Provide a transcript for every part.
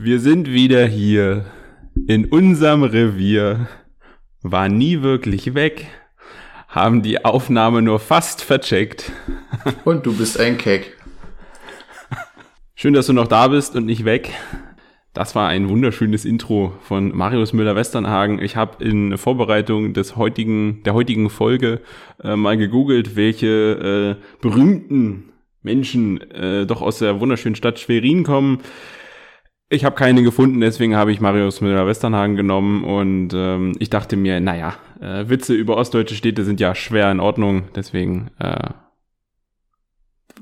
Wir sind wieder hier in unserem Revier, war nie wirklich weg, haben die Aufnahme nur fast vercheckt. Und du bist ein Keck. Schön, dass du noch da bist und nicht weg. Das war ein wunderschönes Intro von Marius Müller-Westernhagen. Ich habe in Vorbereitung des heutigen, der heutigen Folge äh, mal gegoogelt, welche äh, berühmten Menschen äh, doch aus der wunderschönen Stadt Schwerin kommen. Ich habe keine gefunden, deswegen habe ich Marius Müller-Westernhagen genommen und ähm, ich dachte mir, naja, äh, Witze über ostdeutsche Städte sind ja schwer in Ordnung, deswegen äh,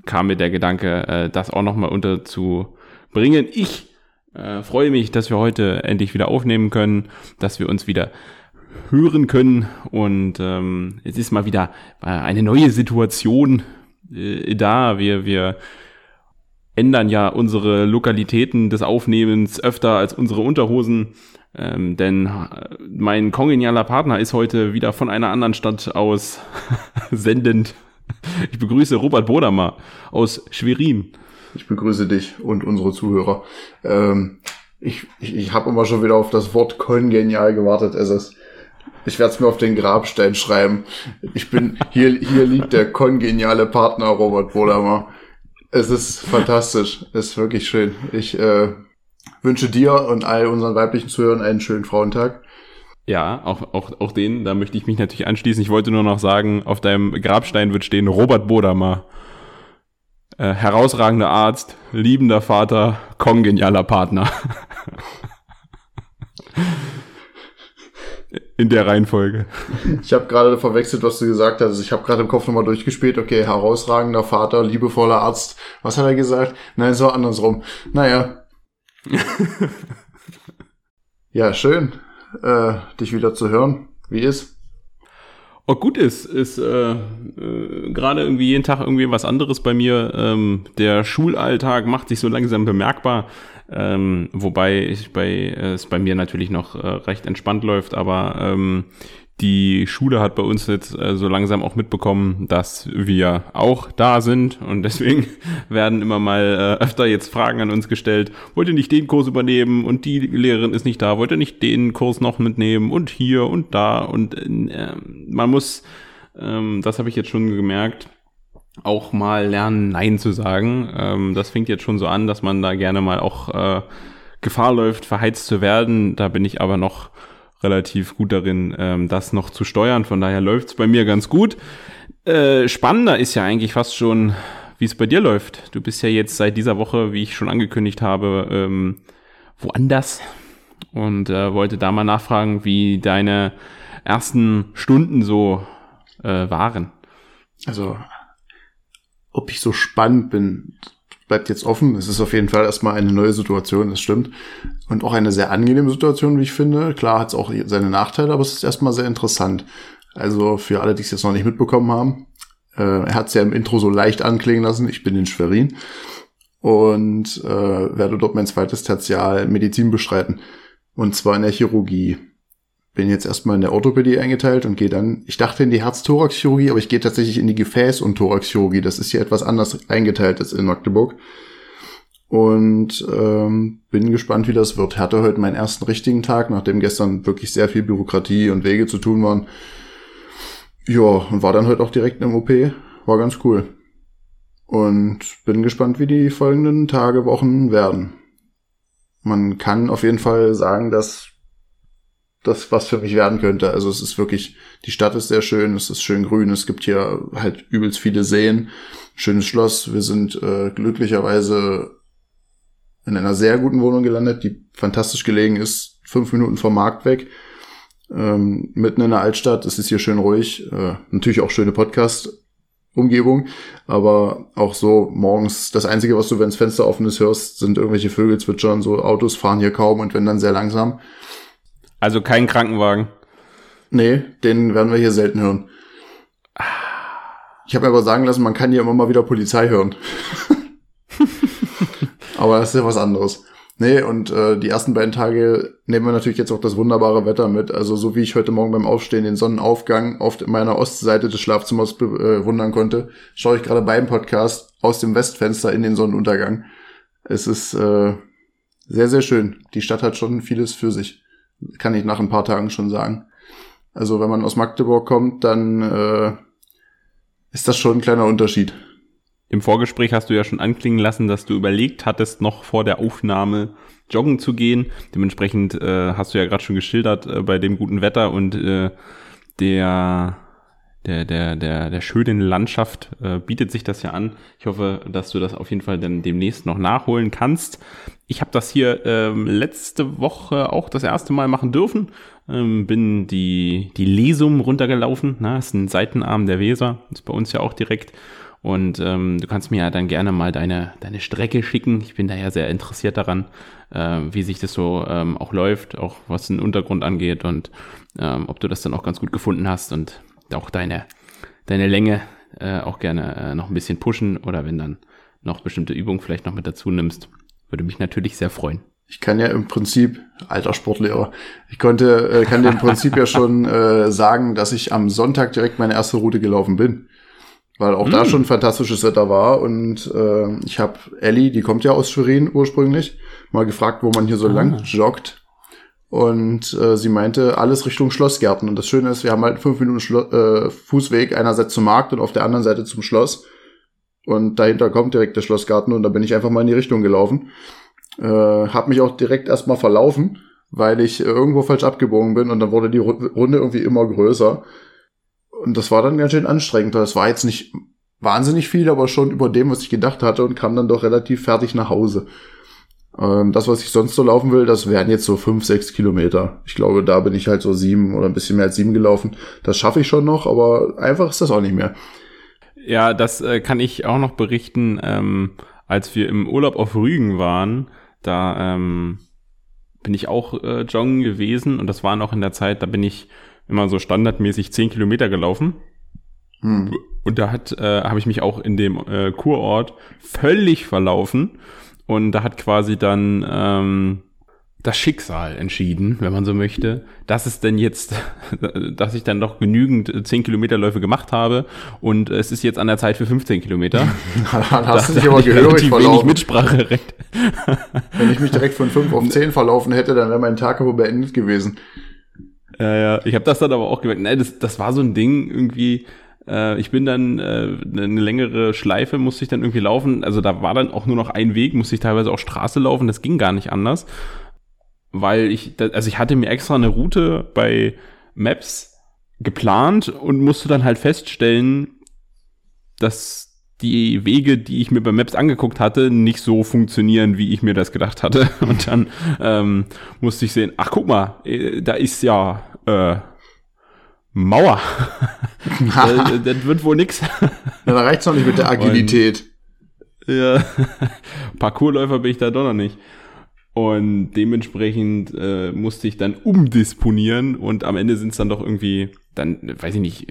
kam mir der Gedanke, äh, das auch nochmal unterzubringen. Ich äh, freue mich, dass wir heute endlich wieder aufnehmen können, dass wir uns wieder hören können und ähm, es ist mal wieder eine neue Situation äh, da. Wir, wir ändern ja unsere Lokalitäten des Aufnehmens öfter als unsere Unterhosen. Ähm, denn äh, mein kongenialer Partner ist heute wieder von einer anderen Stadt aus sendend. Ich begrüße Robert Bodamer aus Schwerin. Ich begrüße dich und unsere Zuhörer. Ähm, ich ich, ich habe immer schon wieder auf das Wort kongenial gewartet. Es ist, ich werde es mir auf den Grabstein schreiben. Ich bin hier hier liegt der kongeniale Partner Robert Bodamer. Es ist fantastisch. Es ist wirklich schön. Ich äh, wünsche dir und all unseren weiblichen Zuhörern einen schönen Frauentag. Ja, auch, auch, auch den, da möchte ich mich natürlich anschließen. Ich wollte nur noch sagen, auf deinem Grabstein wird stehen Robert Bodamer. Äh, herausragender Arzt, liebender Vater, kongenialer Partner. in der Reihenfolge. Ich habe gerade verwechselt, was du gesagt hast. Ich habe gerade im Kopf nochmal durchgespielt. Okay, herausragender Vater, liebevoller Arzt. Was hat er gesagt? Nein, so andersrum. Naja. ja, schön, äh, dich wieder zu hören. Wie ist? Oh, gut ist, ist äh, äh, gerade irgendwie jeden Tag irgendwie was anderes bei mir. Ähm, der Schulalltag macht sich so langsam bemerkbar. Ähm, wobei ich bei, äh, es bei mir natürlich noch äh, recht entspannt läuft, aber ähm, die Schule hat bei uns jetzt äh, so langsam auch mitbekommen, dass wir auch da sind und deswegen werden immer mal äh, öfter jetzt Fragen an uns gestellt. Wollt ihr nicht den Kurs übernehmen und die Lehrerin ist nicht da? Wollt ihr nicht den Kurs noch mitnehmen und hier und da? Und äh, man muss, ähm, das habe ich jetzt schon gemerkt, auch mal lernen, Nein zu sagen. Ähm, das fängt jetzt schon so an, dass man da gerne mal auch äh, Gefahr läuft, verheizt zu werden. Da bin ich aber noch relativ gut darin, ähm, das noch zu steuern. Von daher läuft's bei mir ganz gut. Äh, spannender ist ja eigentlich fast schon, wie es bei dir läuft. Du bist ja jetzt seit dieser Woche, wie ich schon angekündigt habe, ähm, woanders und äh, wollte da mal nachfragen, wie deine ersten Stunden so äh, waren. Also ob ich so spannend bin, bleibt jetzt offen. Es ist auf jeden Fall erstmal eine neue Situation, das stimmt. Und auch eine sehr angenehme Situation, wie ich finde. Klar hat es auch seine Nachteile, aber es ist erstmal sehr interessant. Also für alle, die es jetzt noch nicht mitbekommen haben, äh, er hat es ja im Intro so leicht anklingen lassen, ich bin in Schwerin und äh, werde dort mein zweites Tertial Medizin bestreiten. Und zwar in der Chirurgie bin jetzt erstmal in der Orthopädie eingeteilt und gehe dann, ich dachte in die Herz-Thorax-Chirurgie, aber ich gehe tatsächlich in die Gefäß- und Thorax-Chirurgie. Das ist hier etwas anders eingeteilt als in Magdeburg. Und ähm, bin gespannt, wie das wird. Hatte heute meinen ersten richtigen Tag, nachdem gestern wirklich sehr viel Bürokratie und Wege zu tun waren. Ja, und war dann heute auch direkt im OP. War ganz cool. Und bin gespannt, wie die folgenden Tage, Wochen werden. Man kann auf jeden Fall sagen, dass das, was für mich werden könnte. Also es ist wirklich, die Stadt ist sehr schön, es ist schön grün, es gibt hier halt übelst viele Seen, schönes Schloss. Wir sind äh, glücklicherweise in einer sehr guten Wohnung gelandet, die fantastisch gelegen ist, fünf Minuten vom Markt weg. Ähm, mitten in der Altstadt, es ist hier schön ruhig, äh, natürlich auch schöne Podcast. Umgebung, aber auch so morgens, das Einzige, was du, wenn das Fenster offen ist, hörst, sind irgendwelche Vögel zwitschern, so Autos fahren hier kaum und wenn dann sehr langsam. Also kein Krankenwagen. Nee, den werden wir hier selten hören. Ich habe mir aber sagen lassen, man kann hier immer mal wieder Polizei hören. aber das ist ja was anderes. Nee, und äh, die ersten beiden Tage nehmen wir natürlich jetzt auch das wunderbare Wetter mit. Also so wie ich heute Morgen beim Aufstehen den Sonnenaufgang auf meiner Ostseite des Schlafzimmers bewundern äh, konnte, schaue ich gerade beim Podcast aus dem Westfenster in den Sonnenuntergang. Es ist äh, Sehr, sehr schön. Die Stadt hat schon vieles für sich. Kann ich nach ein paar Tagen schon sagen. Also wenn man aus Magdeburg kommt, dann äh, ist das schon ein kleiner Unterschied. Im Vorgespräch hast du ja schon anklingen lassen, dass du überlegt hattest, noch vor der Aufnahme joggen zu gehen. Dementsprechend äh, hast du ja gerade schon geschildert äh, bei dem guten Wetter und äh, der der, der, der, der schönen Landschaft äh, bietet sich das ja an. Ich hoffe, dass du das auf jeden Fall dann demnächst noch nachholen kannst. Ich habe das hier ähm, letzte Woche auch das erste Mal machen dürfen. Ähm, bin die, die Lesum runtergelaufen. Na, ist ein Seitenarm der Weser. Ist bei uns ja auch direkt. Und ähm, du kannst mir ja dann gerne mal deine, deine Strecke schicken. Ich bin da ja sehr interessiert daran, äh, wie sich das so ähm, auch läuft, auch was den Untergrund angeht und ähm, ob du das dann auch ganz gut gefunden hast und auch deine, deine Länge äh, auch gerne äh, noch ein bisschen pushen oder wenn dann noch bestimmte Übungen vielleicht noch mit dazu nimmst, würde mich natürlich sehr freuen. Ich kann ja im Prinzip, alter Sportlehrer, ich konnte, äh, kann dir im Prinzip ja schon äh, sagen, dass ich am Sonntag direkt meine erste Route gelaufen bin weil auch mm. da hm. schon fantastisches Wetter war. Und äh, ich habe Ellie, die kommt ja aus Schwerin ursprünglich, mal gefragt, wo man hier so ah. lang joggt. Und äh, sie meinte, alles Richtung Schlossgärten. Und das Schöne ist, wir haben halt fünf Minuten Schlo äh, Fußweg, einerseits zum Markt und auf der anderen Seite zum Schloss. Und dahinter kommt direkt der Schlossgarten und da bin ich einfach mal in die Richtung gelaufen. Äh, hab mich auch direkt erstmal verlaufen, weil ich irgendwo falsch abgebogen bin und dann wurde die Runde irgendwie immer größer. Und das war dann ganz schön anstrengend. Das war jetzt nicht wahnsinnig viel, aber schon über dem, was ich gedacht hatte und kam dann doch relativ fertig nach Hause. Ähm, das, was ich sonst so laufen will, das wären jetzt so fünf, sechs Kilometer. Ich glaube, da bin ich halt so sieben oder ein bisschen mehr als sieben gelaufen. Das schaffe ich schon noch, aber einfach ist das auch nicht mehr. Ja, das äh, kann ich auch noch berichten. Ähm, als wir im Urlaub auf Rügen waren, da ähm, bin ich auch äh, joggen gewesen und das war noch in der Zeit, da bin ich immer so standardmäßig zehn Kilometer gelaufen. Hm. Und da hat, äh, habe ich mich auch in dem äh, Kurort völlig verlaufen. Und da hat quasi dann ähm, das Schicksal entschieden, wenn man so möchte, dass es denn jetzt, dass ich dann doch genügend 10 Kilometerläufe gemacht habe und es ist jetzt an der Zeit für 15 Kilometer. dann hast da, du dich aber gehörig verlaufen. Mitspracherecht. Wenn ich mich direkt von 5 auf 10 verlaufen hätte, dann wäre mein Tag aber beendet gewesen. Ja, ja. Ich habe das dann aber auch gemerkt. Nein, das, das war so ein Ding irgendwie. Äh, ich bin dann äh, eine längere Schleife musste ich dann irgendwie laufen. Also da war dann auch nur noch ein Weg, musste ich teilweise auch Straße laufen. Das ging gar nicht anders, weil ich, also ich hatte mir extra eine Route bei Maps geplant und musste dann halt feststellen, dass die Wege, die ich mir bei Maps angeguckt hatte, nicht so funktionieren, wie ich mir das gedacht hatte. Und dann ähm, musste ich sehen, ach guck mal, äh, da ist ja äh, Mauer. das, das, wird wohl nix. Ja, da reicht's noch nicht mit der Agilität. Und, ja, Parkourläufer bin ich da doch noch nicht. Und dementsprechend äh, musste ich dann umdisponieren und am Ende sind es dann doch irgendwie, dann, weiß ich nicht,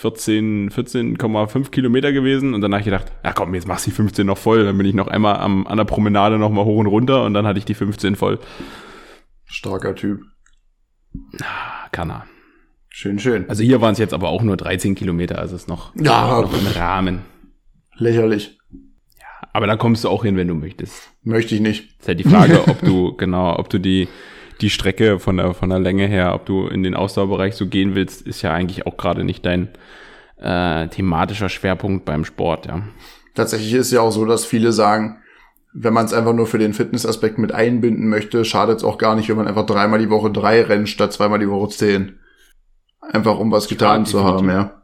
14, 14,5 Kilometer gewesen. Und dann habe ich gedacht, ja komm, jetzt machst du die 15 noch voll. Dann bin ich noch einmal am, an der Promenade noch mal hoch und runter und dann hatte ich die 15 voll. Starker Typ. Ah, kann er. Schön, schön. Also hier waren es jetzt aber auch nur 13 Kilometer, also ist noch, ja, noch im Rahmen. Lächerlich. Aber da kommst du auch hin, wenn du möchtest. Möchte ich nicht. Ist halt die Frage, ob du, genau, ob du die, die Strecke von der, von der Länge her, ob du in den Ausdauerbereich so gehen willst, ist ja eigentlich auch gerade nicht dein äh, thematischer Schwerpunkt beim Sport, ja. Tatsächlich ist ja auch so, dass viele sagen, wenn man es einfach nur für den Fitnessaspekt mit einbinden möchte, schadet es auch gar nicht, wenn man einfach dreimal die Woche drei rennt, statt zweimal die Woche zehn. Einfach um was getan zu haben, ja.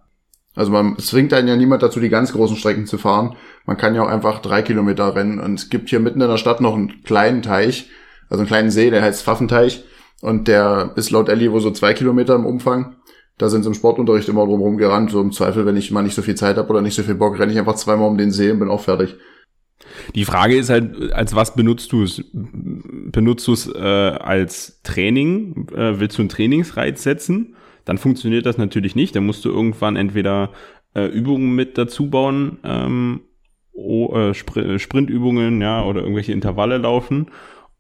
Also man es zwingt einen ja niemand dazu, die ganz großen Strecken zu fahren. Man kann ja auch einfach drei Kilometer rennen. Und es gibt hier mitten in der Stadt noch einen kleinen Teich, also einen kleinen See, der heißt Pfaffenteich. Und der ist laut Ellie wohl so zwei Kilometer im Umfang. Da sind sie im Sportunterricht immer drum gerannt. So im Zweifel, wenn ich mal nicht so viel Zeit habe oder nicht so viel Bock, renne ich einfach zweimal um den See und bin auch fertig. Die Frage ist halt, als was benutzt du es? Benutzt du es äh, als Training? Äh, willst du einen Trainingsreiz setzen? Dann funktioniert das natürlich nicht. Dann musst du irgendwann entweder äh, Übungen mit dazu bauen, ähm, oh, äh, Spr Sprintübungen, ja, oder irgendwelche Intervalle laufen.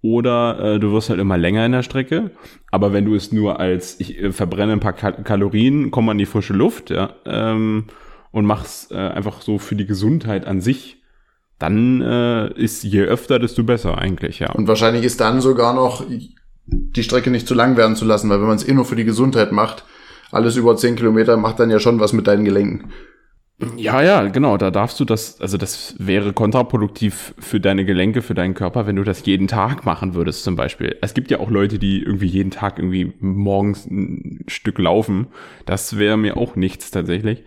Oder äh, du wirst halt immer länger in der Strecke. Aber wenn du es nur als, ich äh, verbrenne ein paar Kal Kalorien, komme an die frische Luft, ja, ähm, und mach's äh, einfach so für die Gesundheit an sich, dann äh, ist je öfter, desto besser eigentlich, ja. Und wahrscheinlich ist dann sogar noch die Strecke nicht zu lang werden zu lassen, weil wenn man es eh nur für die Gesundheit macht, alles über 10 Kilometer macht dann ja schon was mit deinen Gelenken. Ja, ja, genau, da darfst du das, also das wäre kontraproduktiv für deine Gelenke, für deinen Körper, wenn du das jeden Tag machen würdest zum Beispiel. Es gibt ja auch Leute, die irgendwie jeden Tag irgendwie morgens ein Stück laufen. Das wäre mir auch nichts tatsächlich.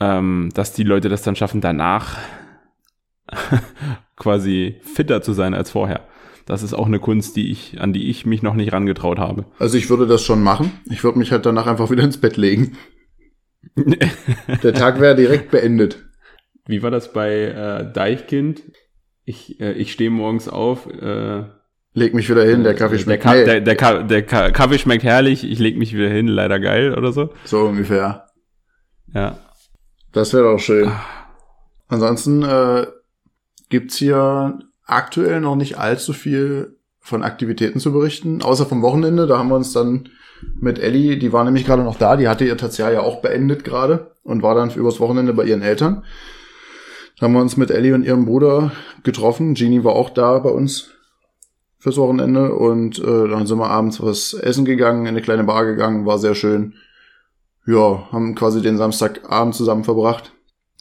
Ähm, dass die Leute das dann schaffen, danach quasi fitter zu sein als vorher. Das ist auch eine Kunst, die ich, an die ich mich noch nicht rangetraut habe. Also ich würde das schon machen. Ich würde mich halt danach einfach wieder ins Bett legen. Der Tag wäre direkt beendet. Wie war das bei äh, Deichkind? Ich, äh, ich stehe morgens auf. Äh, leg mich wieder hin, der Kaffee schmeckt der, Ka der, der, Ka der Ka Kaffee schmeckt herrlich, ich leg mich wieder hin, leider geil oder so. So ungefähr. Ja. Das wäre doch schön. Ah. Ansonsten äh, gibt's hier aktuell noch nicht allzu viel von Aktivitäten zu berichten, außer vom Wochenende. Da haben wir uns dann mit Ellie, die war nämlich gerade noch da, die hatte ihr Tertiar ja auch beendet gerade und war dann übers Wochenende bei ihren Eltern. Da haben wir uns mit Ellie und ihrem Bruder getroffen. Jeannie war auch da bei uns fürs Wochenende und äh, dann sind wir abends was essen gegangen, in eine kleine Bar gegangen, war sehr schön. Ja, haben quasi den Samstagabend zusammen verbracht.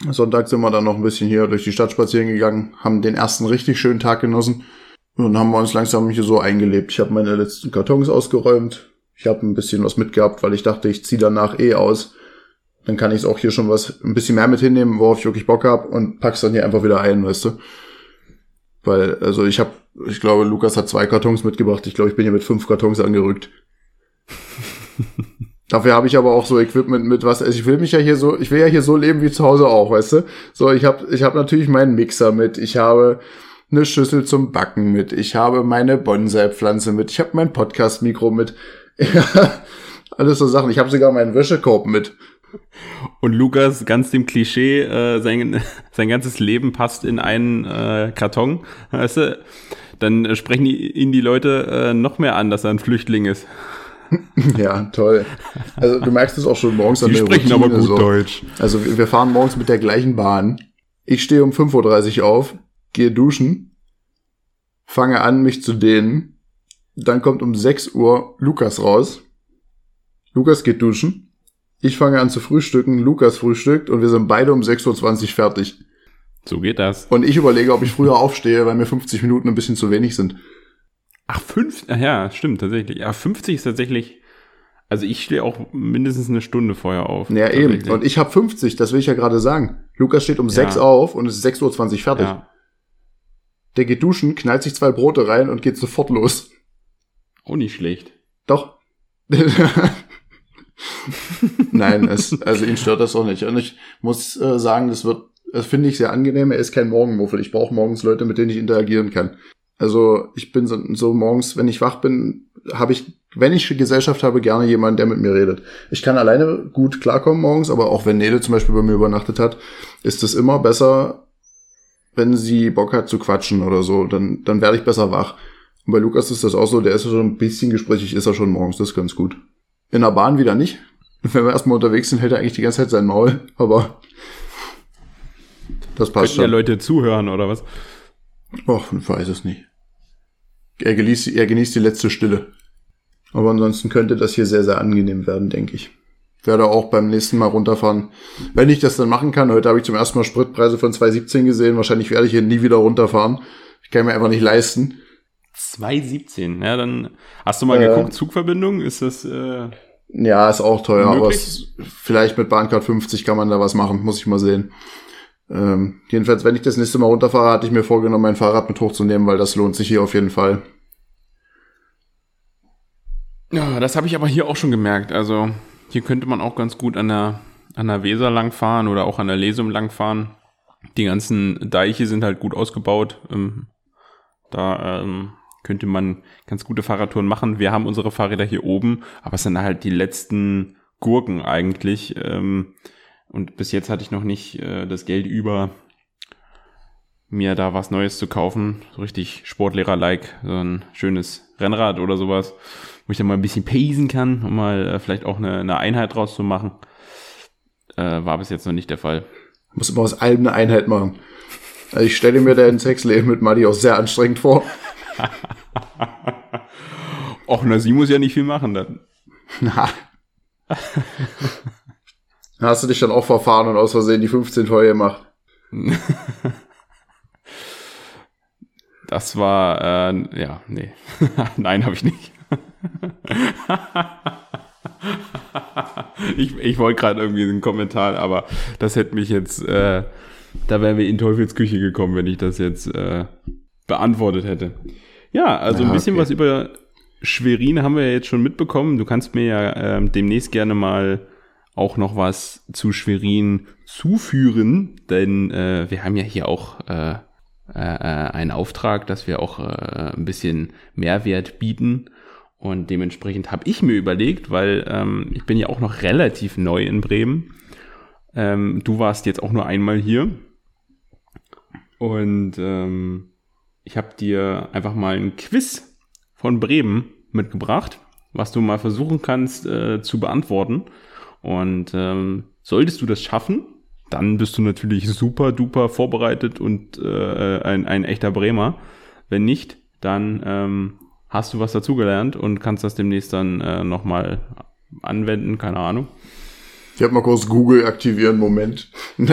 Sonntag sind wir dann noch ein bisschen hier durch die Stadt spazieren gegangen, haben den ersten richtig schönen Tag genossen und haben wir uns langsam hier so eingelebt. Ich habe meine letzten Kartons ausgeräumt, ich habe ein bisschen was mitgehabt, weil ich dachte, ich ziehe danach eh aus. Dann kann ich auch hier schon was ein bisschen mehr mit hinnehmen, worauf ich wirklich Bock hab und pack's dann hier einfach wieder ein, weißt du? Weil, also ich habe, ich glaube, Lukas hat zwei Kartons mitgebracht. Ich glaube, ich bin hier mit fünf Kartons angerückt. Dafür habe ich aber auch so Equipment mit was. Also ich will mich ja hier so, ich will ja hier so leben wie zu Hause auch, weißt du? So, ich habe ich hab natürlich meinen Mixer mit. Ich habe eine Schüssel zum Backen mit. Ich habe meine Bonsai-Pflanze mit. Ich habe mein Podcast-Mikro mit. Alles so Sachen. Ich habe sogar meinen Wäschekorb mit. Und Lukas, ganz dem Klischee, äh, sein, sein ganzes Leben passt in einen äh, Karton, weißt du? Dann sprechen ihn die Leute äh, noch mehr an, dass er ein Flüchtling ist. Ja, toll. Also du merkst es auch schon morgens an die der sprechen Routine, aber gut so. Deutsch. Also wir fahren morgens mit der gleichen Bahn. Ich stehe um 5.30 Uhr auf, gehe duschen, fange an, mich zu dehnen, dann kommt um 6 Uhr Lukas raus. Lukas geht duschen. Ich fange an zu frühstücken, Lukas frühstückt und wir sind beide um 6.20 Uhr fertig. So geht das. Und ich überlege, ob ich früher aufstehe, weil mir 50 Minuten ein bisschen zu wenig sind. Ach, fünf, ach ja, stimmt, tatsächlich. Ja, 50 ist tatsächlich, also ich stehe auch mindestens eine Stunde vorher auf. Ja, eben. Und ich habe 50, das will ich ja gerade sagen. Lukas steht um ja. 6 auf und es ist 6.20 Uhr fertig. Ja. Der geht duschen, knallt sich zwei Brote rein und geht sofort los. Auch nicht schlecht. Doch. Nein, es, also ihn stört das auch nicht. Und ich muss äh, sagen, das wird, das finde ich sehr angenehm. Er ist kein Morgenmuffel. Ich brauche morgens Leute, mit denen ich interagieren kann. Also ich bin so, so morgens, wenn ich wach bin, habe ich, wenn ich Gesellschaft habe, gerne jemanden, der mit mir redet. Ich kann alleine gut klarkommen morgens, aber auch wenn Nele zum Beispiel bei mir übernachtet hat, ist es immer besser, wenn sie Bock hat zu quatschen oder so. Dann, dann werde ich besser wach. Und bei Lukas ist das auch so, der ist ja schon ein bisschen gesprächig, ist er schon morgens, das ist ganz gut. In der Bahn wieder nicht. Wenn wir erstmal unterwegs sind, hält er eigentlich die ganze Zeit sein Maul, aber das passt Könnten schon. ja Leute zuhören oder was? Och, ich weiß es nicht. Er genießt, er genießt die letzte Stille. Aber ansonsten könnte das hier sehr, sehr angenehm werden, denke ich. Werde auch beim nächsten Mal runterfahren. Wenn ich das dann machen kann, heute habe ich zum ersten Mal Spritpreise von 2,17 gesehen. Wahrscheinlich werde ich hier nie wieder runterfahren. Ich kann mir einfach nicht leisten. 2,17. Ja, dann hast du mal äh, geguckt, Zugverbindung? Ist das. Äh, ja, ist auch teuer, möglich? aber es, vielleicht mit Bahncard 50 kann man da was machen, muss ich mal sehen. Ähm, jedenfalls, wenn ich das nächste Mal runterfahre, hatte ich mir vorgenommen, mein Fahrrad mit hochzunehmen, weil das lohnt sich hier auf jeden Fall. Ja, das habe ich aber hier auch schon gemerkt. Also hier könnte man auch ganz gut an der, an der Weser langfahren oder auch an der Lesum langfahren. Die ganzen Deiche sind halt gut ausgebaut. Ähm, da ähm, könnte man ganz gute Fahrradtouren machen. Wir haben unsere Fahrräder hier oben, aber es sind halt die letzten Gurken eigentlich. Ähm, und bis jetzt hatte ich noch nicht äh, das Geld über, mir da was Neues zu kaufen. So richtig Sportlehrer-like, so ein schönes Rennrad oder sowas, wo ich dann mal ein bisschen pacen kann, um mal äh, vielleicht auch eine, eine Einheit draus zu machen. Äh, war bis jetzt noch nicht der Fall. Muss immer aus allem eine Einheit machen. Also ich stelle mir dein Sexleben mit Madi auch sehr anstrengend vor. Och, na, sie muss ja nicht viel machen dann. Na. Hast du dich dann auch verfahren und aus Versehen die 15 voll gemacht? Das war, äh, ja, nee. Nein, habe ich nicht. ich ich wollte gerade irgendwie einen Kommentar, aber das hätte mich jetzt, äh, da wären wir in Teufels Küche gekommen, wenn ich das jetzt äh, beantwortet hätte. Ja, also Ja, ein bisschen okay. was über Schwerin haben wir ja jetzt schon mitbekommen. Du kannst mir ja ähm, demnächst gerne mal auch noch was zu Schwerin zuführen, denn äh, wir haben ja hier auch äh, äh, einen Auftrag, dass wir auch äh, ein bisschen Mehrwert bieten. Und dementsprechend habe ich mir überlegt, weil ähm, ich bin ja auch noch relativ neu in Bremen. Ähm, du warst jetzt auch nur einmal hier. Und ähm, ich habe dir einfach mal ein Quiz von Bremen mitgebracht, was du mal versuchen kannst äh, zu beantworten. Und ähm, solltest du das schaffen, dann bist du natürlich super duper vorbereitet und äh, ein, ein echter Bremer. Wenn nicht, dann ähm, hast du was dazugelernt und kannst das demnächst dann äh, nochmal anwenden, keine Ahnung. Ich habe mal kurz Google aktivieren, Moment.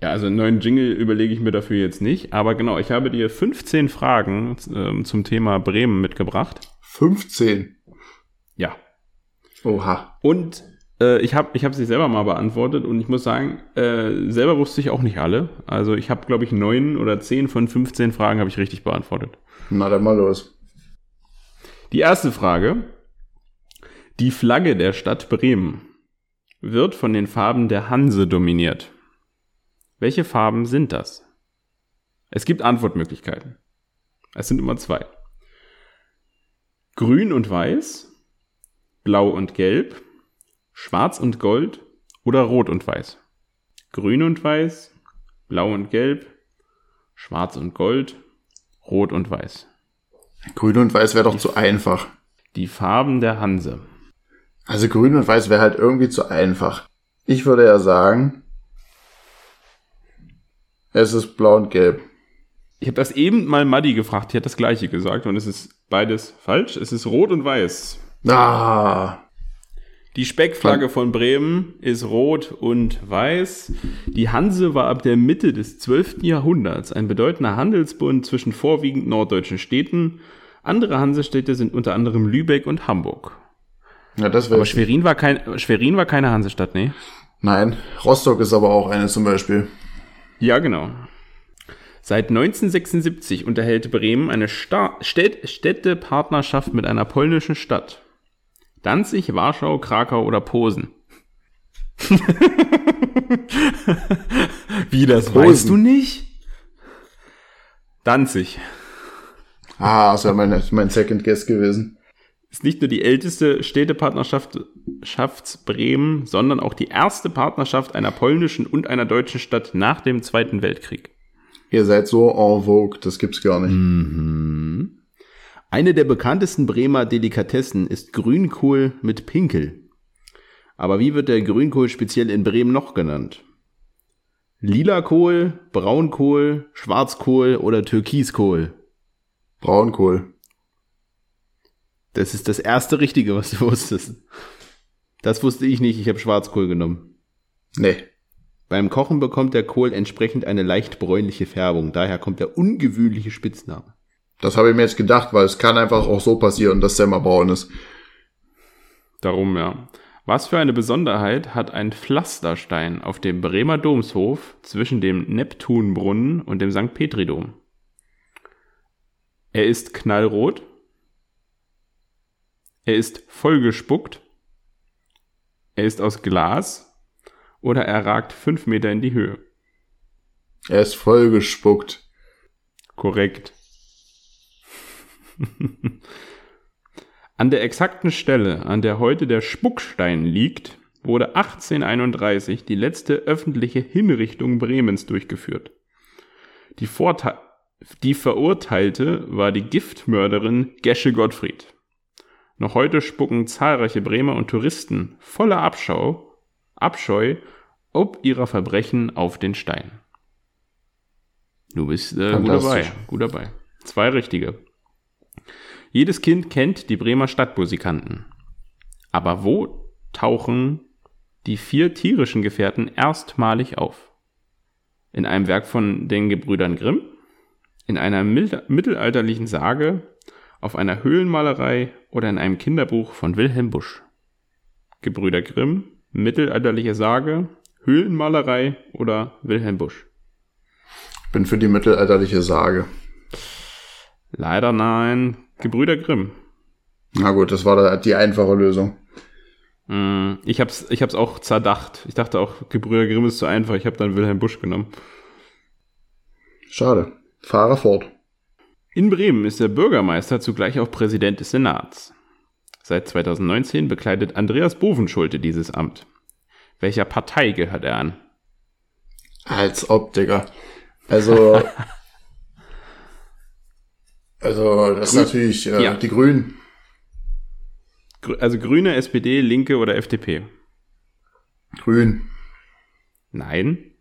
Ja, also einen neuen Jingle überlege ich mir dafür jetzt nicht. Aber genau, ich habe dir 15 Fragen ähm, zum Thema Bremen mitgebracht. 15. Oha. Und äh, ich habe ich hab sie selber mal beantwortet und ich muss sagen, äh, selber wusste ich auch nicht alle. Also ich habe, glaube ich, neun oder zehn von 15 Fragen habe ich richtig beantwortet. Na dann mal los. Die erste Frage. Die Flagge der Stadt Bremen wird von den Farben der Hanse dominiert. Welche Farben sind das? Es gibt Antwortmöglichkeiten. Es sind immer zwei. Grün und Weiß, Blau und Gelb, Schwarz und Gold oder Rot und Weiß. Grün und Weiß, Blau und Gelb, Schwarz und Gold, Rot und Weiß. Grün und Weiß wäre doch zu einfach. Die Farben der Hanse. Also Grün und Weiß wäre halt irgendwie zu einfach. Ich würde ja sagen, es ist Blau und Gelb. Ich habe das eben mal Maddi gefragt, die hat das gleiche gesagt und es ist beides falsch. Es ist Rot und Weiß. Ah, Die Speckflagge von Bremen ist rot und weiß. Die Hanse war ab der Mitte des 12. Jahrhunderts ein bedeutender Handelsbund zwischen vorwiegend norddeutschen Städten. Andere Hansestädte sind unter anderem Lübeck und Hamburg. ja, das. Aber Schwerin war, kein, Schwerin war keine Hansestadt, nee. Nein, Rostock ist aber auch eine zum Beispiel. Ja, genau. Seit 1976 unterhält Bremen eine Sta Städt Städtepartnerschaft mit einer polnischen Stadt. Danzig, Warschau, Krakau oder Posen. Wie, das Posen. weißt du nicht? Danzig Ah, das wäre mein, mein Second Guess gewesen. ist nicht nur die älteste Städtepartnerschaft Schafts Bremen, sondern auch die erste Partnerschaft einer polnischen und einer deutschen Stadt nach dem Zweiten Weltkrieg. Ihr seid so en vogue, das gibt's gar nicht. Mhm. Eine der bekanntesten Bremer Delikatessen ist Grünkohl mit Pinkel. Aber wie wird der Grünkohl speziell in Bremen noch genannt? Lila Kohl, Braunkohl, Schwarzkohl oder Türkiskohl? Braunkohl. Das ist das erste Richtige, was du wusstest. Das wusste ich nicht, ich habe Schwarzkohl genommen. Nee. Beim Kochen bekommt der Kohl entsprechend eine leicht bräunliche Färbung, daher kommt der ungewöhnliche Spitzname. Das habe ich mir jetzt gedacht, weil es kann einfach auch so passieren, dass der mal braun ist. Darum ja. Was für eine Besonderheit hat ein Pflasterstein auf dem Bremer Domshof zwischen dem Neptunbrunnen und dem St. Petri-Dom? Er ist knallrot. Er ist vollgespuckt. Er ist aus Glas. Oder er ragt fünf Meter in die Höhe. Er ist voll gespuckt. Korrekt. an der exakten Stelle, an der heute der Spuckstein liegt, wurde 1831 die letzte öffentliche Hinrichtung Bremens durchgeführt. Die, Vorte die Verurteilte war die Giftmörderin Gesche Gottfried. Noch heute spucken zahlreiche Bremer und Touristen voller Abschau, Abscheu ob ihrer Verbrechen auf den Stein. Du bist äh, gut dabei. Gut dabei. Zwei richtige. Jedes Kind kennt die Bremer Stadtmusikanten. Aber wo tauchen die vier tierischen Gefährten erstmalig auf? In einem Werk von den Gebrüdern Grimm, in einer mittelalterlichen Sage, auf einer Höhlenmalerei oder in einem Kinderbuch von Wilhelm Busch. Gebrüder Grimm, mittelalterliche Sage, Höhlenmalerei oder Wilhelm Busch? Ich bin für die mittelalterliche Sage. Leider nein. Gebrüder Grimm. Na gut, das war die einfache Lösung. Mm, ich hab's, ich hab's auch zerdacht. Ich dachte auch, Gebrüder Grimm ist zu einfach. Ich habe dann Wilhelm Busch genommen. Schade. Fahre fort. In Bremen ist der Bürgermeister zugleich auch Präsident des Senats. Seit 2019 bekleidet Andreas Bovenschulte dieses Amt. Welcher Partei gehört er an? Als ob, Digga. Also, also das Grün, ist natürlich äh, ja. die Grünen. Also Grüne, SPD, Linke oder FDP? Grün. Nein.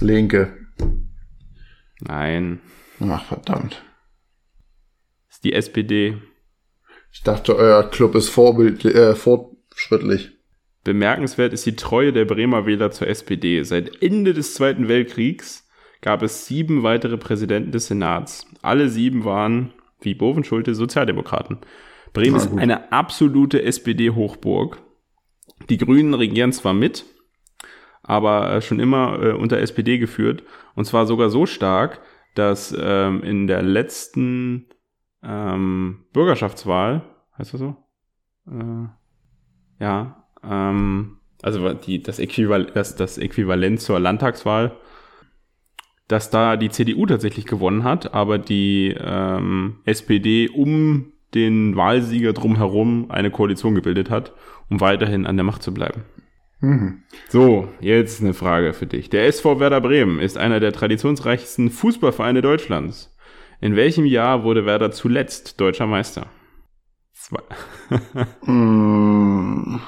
Linke. Nein. Ach, verdammt. ist die SPD. Ich dachte, euer Club ist vorbild, äh, fortschrittlich. Bemerkenswert ist die Treue der Bremer Wähler zur SPD. Seit Ende des Zweiten Weltkriegs gab es sieben weitere Präsidenten des Senats. Alle sieben waren, wie Bovenschulte, Sozialdemokraten. Bremen ist eine absolute SPD-Hochburg. Die Grünen regieren zwar mit, aber äh, schon immer äh, unter SPD geführt. Und zwar sogar so stark, dass ähm, in der letzten ähm, Bürgerschaftswahl, heißt das so? Äh, ja, ähm, also die, das, Äquival das, das Äquivalent zur Landtagswahl, dass da die CDU tatsächlich gewonnen hat, aber die ähm, SPD um den Wahlsieger drumherum eine Koalition gebildet hat, um weiterhin an der Macht zu bleiben. Mhm. So, jetzt eine Frage für dich. Der SV Werder Bremen ist einer der traditionsreichsten Fußballvereine Deutschlands. In welchem Jahr wurde Werder zuletzt deutscher Meister? Zwei. mm.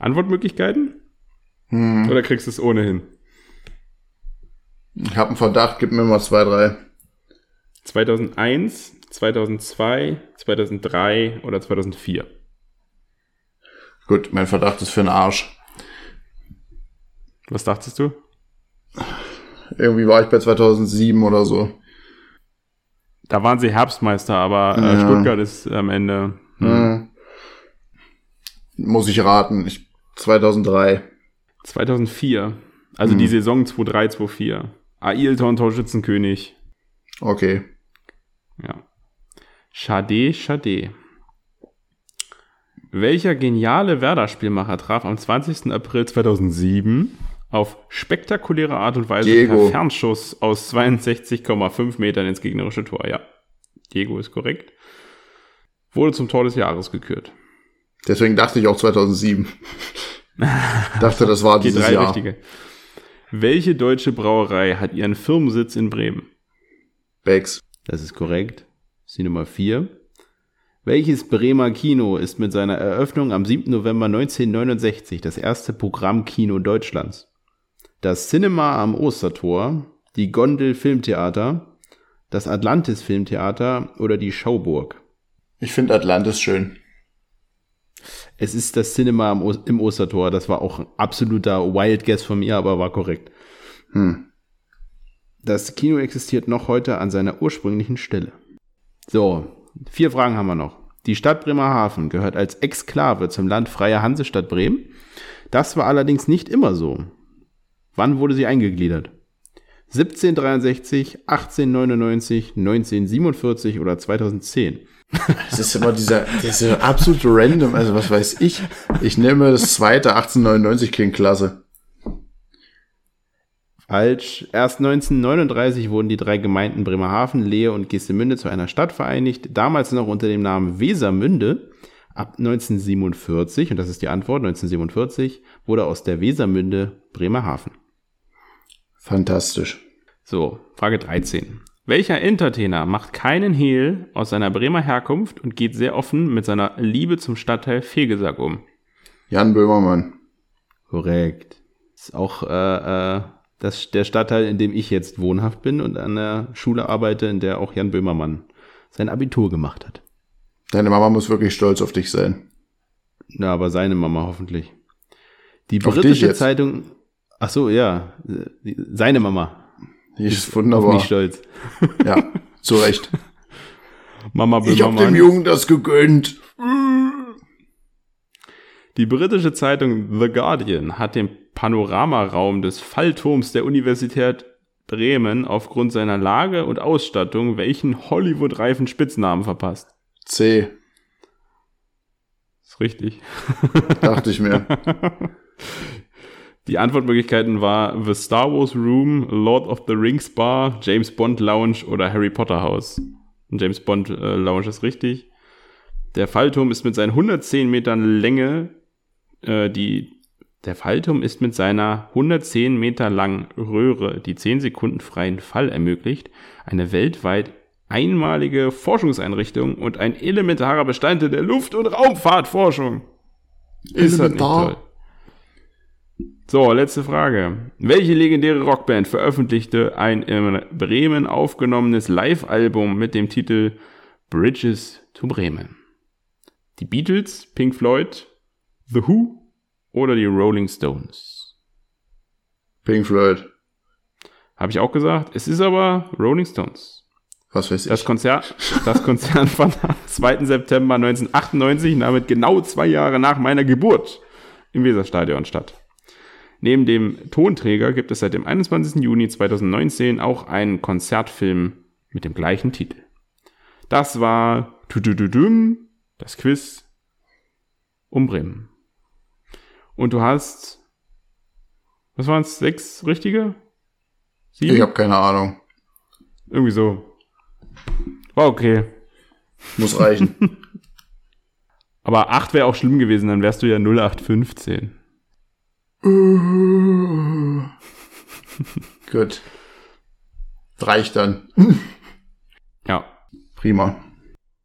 Antwortmöglichkeiten? Hm. Oder kriegst du es ohnehin? Ich habe einen Verdacht, gib mir mal zwei, drei. 2001, 2002, 2003 oder 2004? Gut, mein Verdacht ist für den Arsch. Was dachtest du? Irgendwie war ich bei 2007 oder so. Da waren sie Herbstmeister, aber äh, ja. Stuttgart ist am Ende. Hm. Ja. Muss ich raten. Ich 2003. 2004. Also hm. die Saison 2-3, 2-4. Ailton, Torschützenkönig. Okay. Ja. Schade, schade. Welcher geniale Werder-Spielmacher traf am 20. April 2007 auf spektakuläre Art und Weise Diego. per Fernschuss aus 62,5 Metern ins gegnerische Tor? Ja, Diego ist korrekt. Wurde zum Tor des Jahres gekürt. Deswegen dachte ich auch 2007. dachte, das war dieses drei Jahr. Richtige. Welche deutsche Brauerei hat ihren Firmensitz in Bremen? Becks. Das ist korrekt. Das ist die Nummer 4. Welches Bremer Kino ist mit seiner Eröffnung am 7. November 1969 das erste Programmkino Deutschlands? Das Cinema am Ostertor, die Gondel Filmtheater, das Atlantis Filmtheater oder die Schauburg? Ich finde Atlantis schön. Es ist das Cinema im Ostertor. Das war auch ein absoluter Wild Guess von mir, aber war korrekt. Hm. Das Kino existiert noch heute an seiner ursprünglichen Stelle. So, vier Fragen haben wir noch. Die Stadt Bremerhaven gehört als Exklave zum Land Freie Hansestadt Bremen. Das war allerdings nicht immer so. Wann wurde sie eingegliedert? 1763, 1899, 1947 oder 2010? Das ist immer dieser, dieser absolute Random, also was weiß ich. Ich nehme das zweite, 1899 klingt klasse. Falsch. Erst 1939 wurden die drei Gemeinden Bremerhaven, Lehe und Geestemünde zu einer Stadt vereinigt, damals noch unter dem Namen Wesermünde. Ab 1947, und das ist die Antwort, 1947 wurde aus der Wesermünde Bremerhaven. Fantastisch. So, Frage 13. Welcher Entertainer macht keinen Hehl aus seiner Bremer Herkunft und geht sehr offen mit seiner Liebe zum Stadtteil Fegesack um? Jan Böhmermann. Korrekt. Ist auch äh, äh, das, der Stadtteil, in dem ich jetzt wohnhaft bin und an der Schule arbeite, in der auch Jan Böhmermann sein Abitur gemacht hat. Deine Mama muss wirklich stolz auf dich sein. Na, aber seine Mama hoffentlich. Die Auf dich britische jetzt. Zeitung, ach so, ja, äh, seine Mama. Die ist Auf wunderbar. mich stolz. Ja, zu Recht. Mama Ich hab dem Böhmermann. Jungen das gegönnt. Die britische Zeitung The Guardian hat dem Panoramaraum des Fallturms der Universität Bremen aufgrund seiner Lage und Ausstattung welchen Hollywood-reifen Spitznamen verpasst. C, Ist richtig. dachte ich mir. Die Antwortmöglichkeiten war The Star Wars Room, Lord of the Rings Bar, James Bond Lounge oder Harry Potter Haus. Und James Bond äh, Lounge ist richtig. Der Fallturm ist mit seinen 110 Metern Länge, äh, die, der Fallturm ist mit seiner 110 Meter langen Röhre, die 10 Sekunden freien Fall ermöglicht, eine weltweit einmalige Forschungseinrichtung und ein elementarer Bestandteil der Luft- und Raumfahrtforschung. Ist das nicht Elementar. toll? So, letzte Frage. Welche legendäre Rockband veröffentlichte ein in Bremen aufgenommenes Live-Album mit dem Titel Bridges to Bremen? Die Beatles, Pink Floyd, The Who oder die Rolling Stones? Pink Floyd. Habe ich auch gesagt. Es ist aber Rolling Stones. Was weiß ich. Das Konzert, das Konzert fand am 2. September 1998, damit genau zwei Jahre nach meiner Geburt, im Weserstadion statt. Neben dem Tonträger gibt es seit dem 21. Juni 2019 auch einen Konzertfilm mit dem gleichen Titel. Das war das Quiz um Bremen. Und du hast, was waren es, sechs richtige? Sieben? ich habe keine Ahnung. Irgendwie so. War okay. Muss reichen. Aber 8 wäre auch schlimm gewesen, dann wärst du ja 0815. Gut. Reicht dann. Ja. Prima.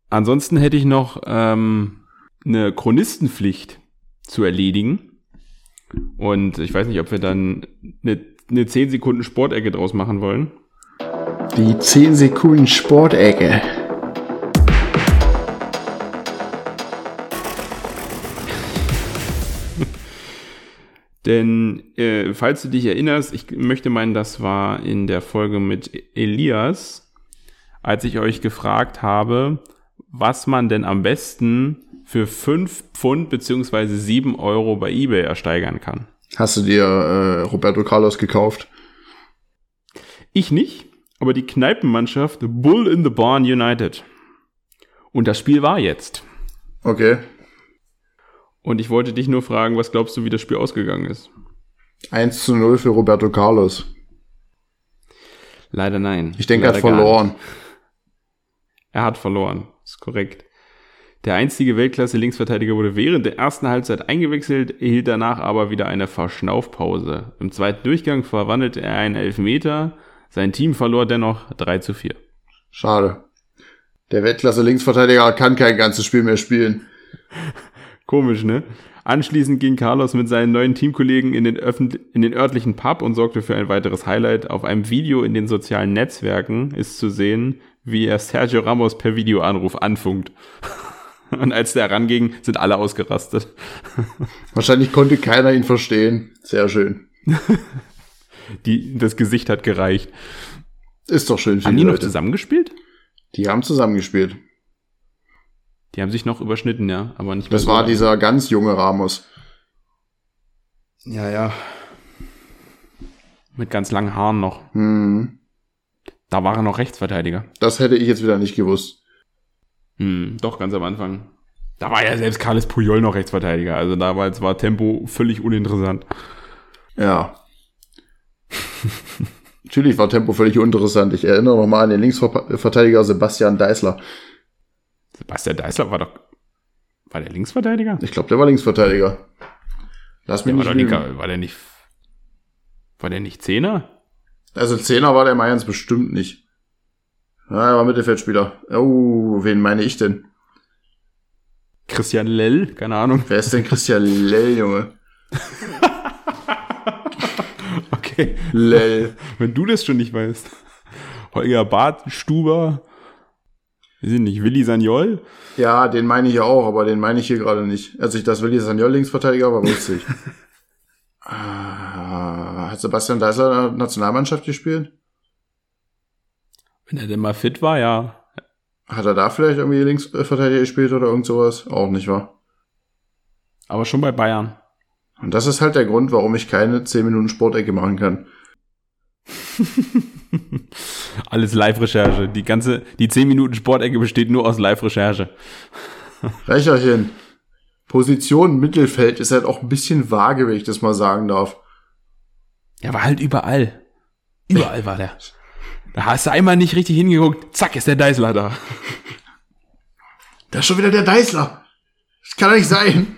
Ansonsten hätte ich noch ähm, eine Chronistenpflicht zu erledigen. Und ich weiß nicht, ob wir dann eine, eine 10 Sekunden Sportecke draus machen wollen. Die 10 Sekunden Sportecke. Denn, äh, falls du dich erinnerst, ich möchte meinen, das war in der Folge mit Elias, als ich euch gefragt habe, was man denn am besten für 5 Pfund beziehungsweise 7 Euro bei eBay ersteigern kann. Hast du dir äh, Roberto Carlos gekauft? Ich nicht, aber die Kneipenmannschaft Bull in the Barn United. Und das Spiel war jetzt. Okay. Und ich wollte dich nur fragen, was glaubst du, wie das Spiel ausgegangen ist? 1 zu 0 für Roberto Carlos. Leider nein. Ich denke, er hat verloren. Er hat verloren, ist korrekt. Der einstige Weltklasse-Linksverteidiger wurde während der ersten Halbzeit eingewechselt, erhielt danach aber wieder eine Verschnaufpause. Im zweiten Durchgang verwandelte er einen Elfmeter. Sein Team verlor dennoch 3 zu 4. Schade. Der Weltklasse-Linksverteidiger kann kein ganzes Spiel mehr spielen. Komisch, ne? Anschließend ging Carlos mit seinen neuen Teamkollegen in den, in den örtlichen Pub und sorgte für ein weiteres Highlight. Auf einem Video in den sozialen Netzwerken ist zu sehen, wie er Sergio Ramos per Videoanruf anfunkt. Und als der ranging, sind alle ausgerastet. Wahrscheinlich konnte keiner ihn verstehen. Sehr schön. Die, das Gesicht hat gereicht. Ist doch schön Haben die die noch Leute. zusammengespielt? Die haben zusammengespielt. Die haben sich noch überschnitten, ja, aber nicht mehr Das so war lange. dieser ganz junge Ramos. Ja, ja. Mit ganz langen Haaren noch. Hm. Da war er noch Rechtsverteidiger. Das hätte ich jetzt wieder nicht gewusst. Hm, doch, ganz am Anfang. Da war ja selbst Carles Puyol noch Rechtsverteidiger. Also damals war Tempo völlig uninteressant. Ja. Natürlich war Tempo völlig uninteressant. Ich erinnere noch mal an den Linksverteidiger Sebastian Deißler. Sebastian Deißler war doch. War der Linksverteidiger? Ich glaube, der war Linksverteidiger. Lass mich Der war nicht lügen. linker. War der nicht. War der nicht Zehner? Also Zehner war der Mayans bestimmt nicht. Ja, er war Mittelfeldspieler. Oh, wen meine ich denn? Christian Lell? Keine Ahnung. Wer ist denn Christian Lell, Junge? Okay. Okay. Lell. Wenn du das schon nicht weißt. Holger Bartstuber. Wir sind nicht Willi Sagnol. Ja, den meine ich ja auch, aber den meine ich hier gerade nicht. Also ich das Willi Sagnol Linksverteidiger war lustig. ah, hat Sebastian Deißler in der Nationalmannschaft gespielt? Wenn er denn mal fit war, ja. Hat er da vielleicht irgendwie Linksverteidiger gespielt oder irgend sowas? Auch nicht wahr? Aber schon bei Bayern. Und das ist halt der Grund, warum ich keine 10 Minuten Sportecke machen kann. Alles Live-Recherche. Die ganze, die 10 Minuten Sportecke besteht nur aus Live-Recherche. Recherchen. Position Mittelfeld ist halt auch ein bisschen vage, wenn ich das mal sagen darf. Ja, war halt überall. Überall war der. Da hast du einmal nicht richtig hingeguckt. Zack, ist der Deißler da. Da ist schon wieder der Deißler. Das kann doch nicht sein.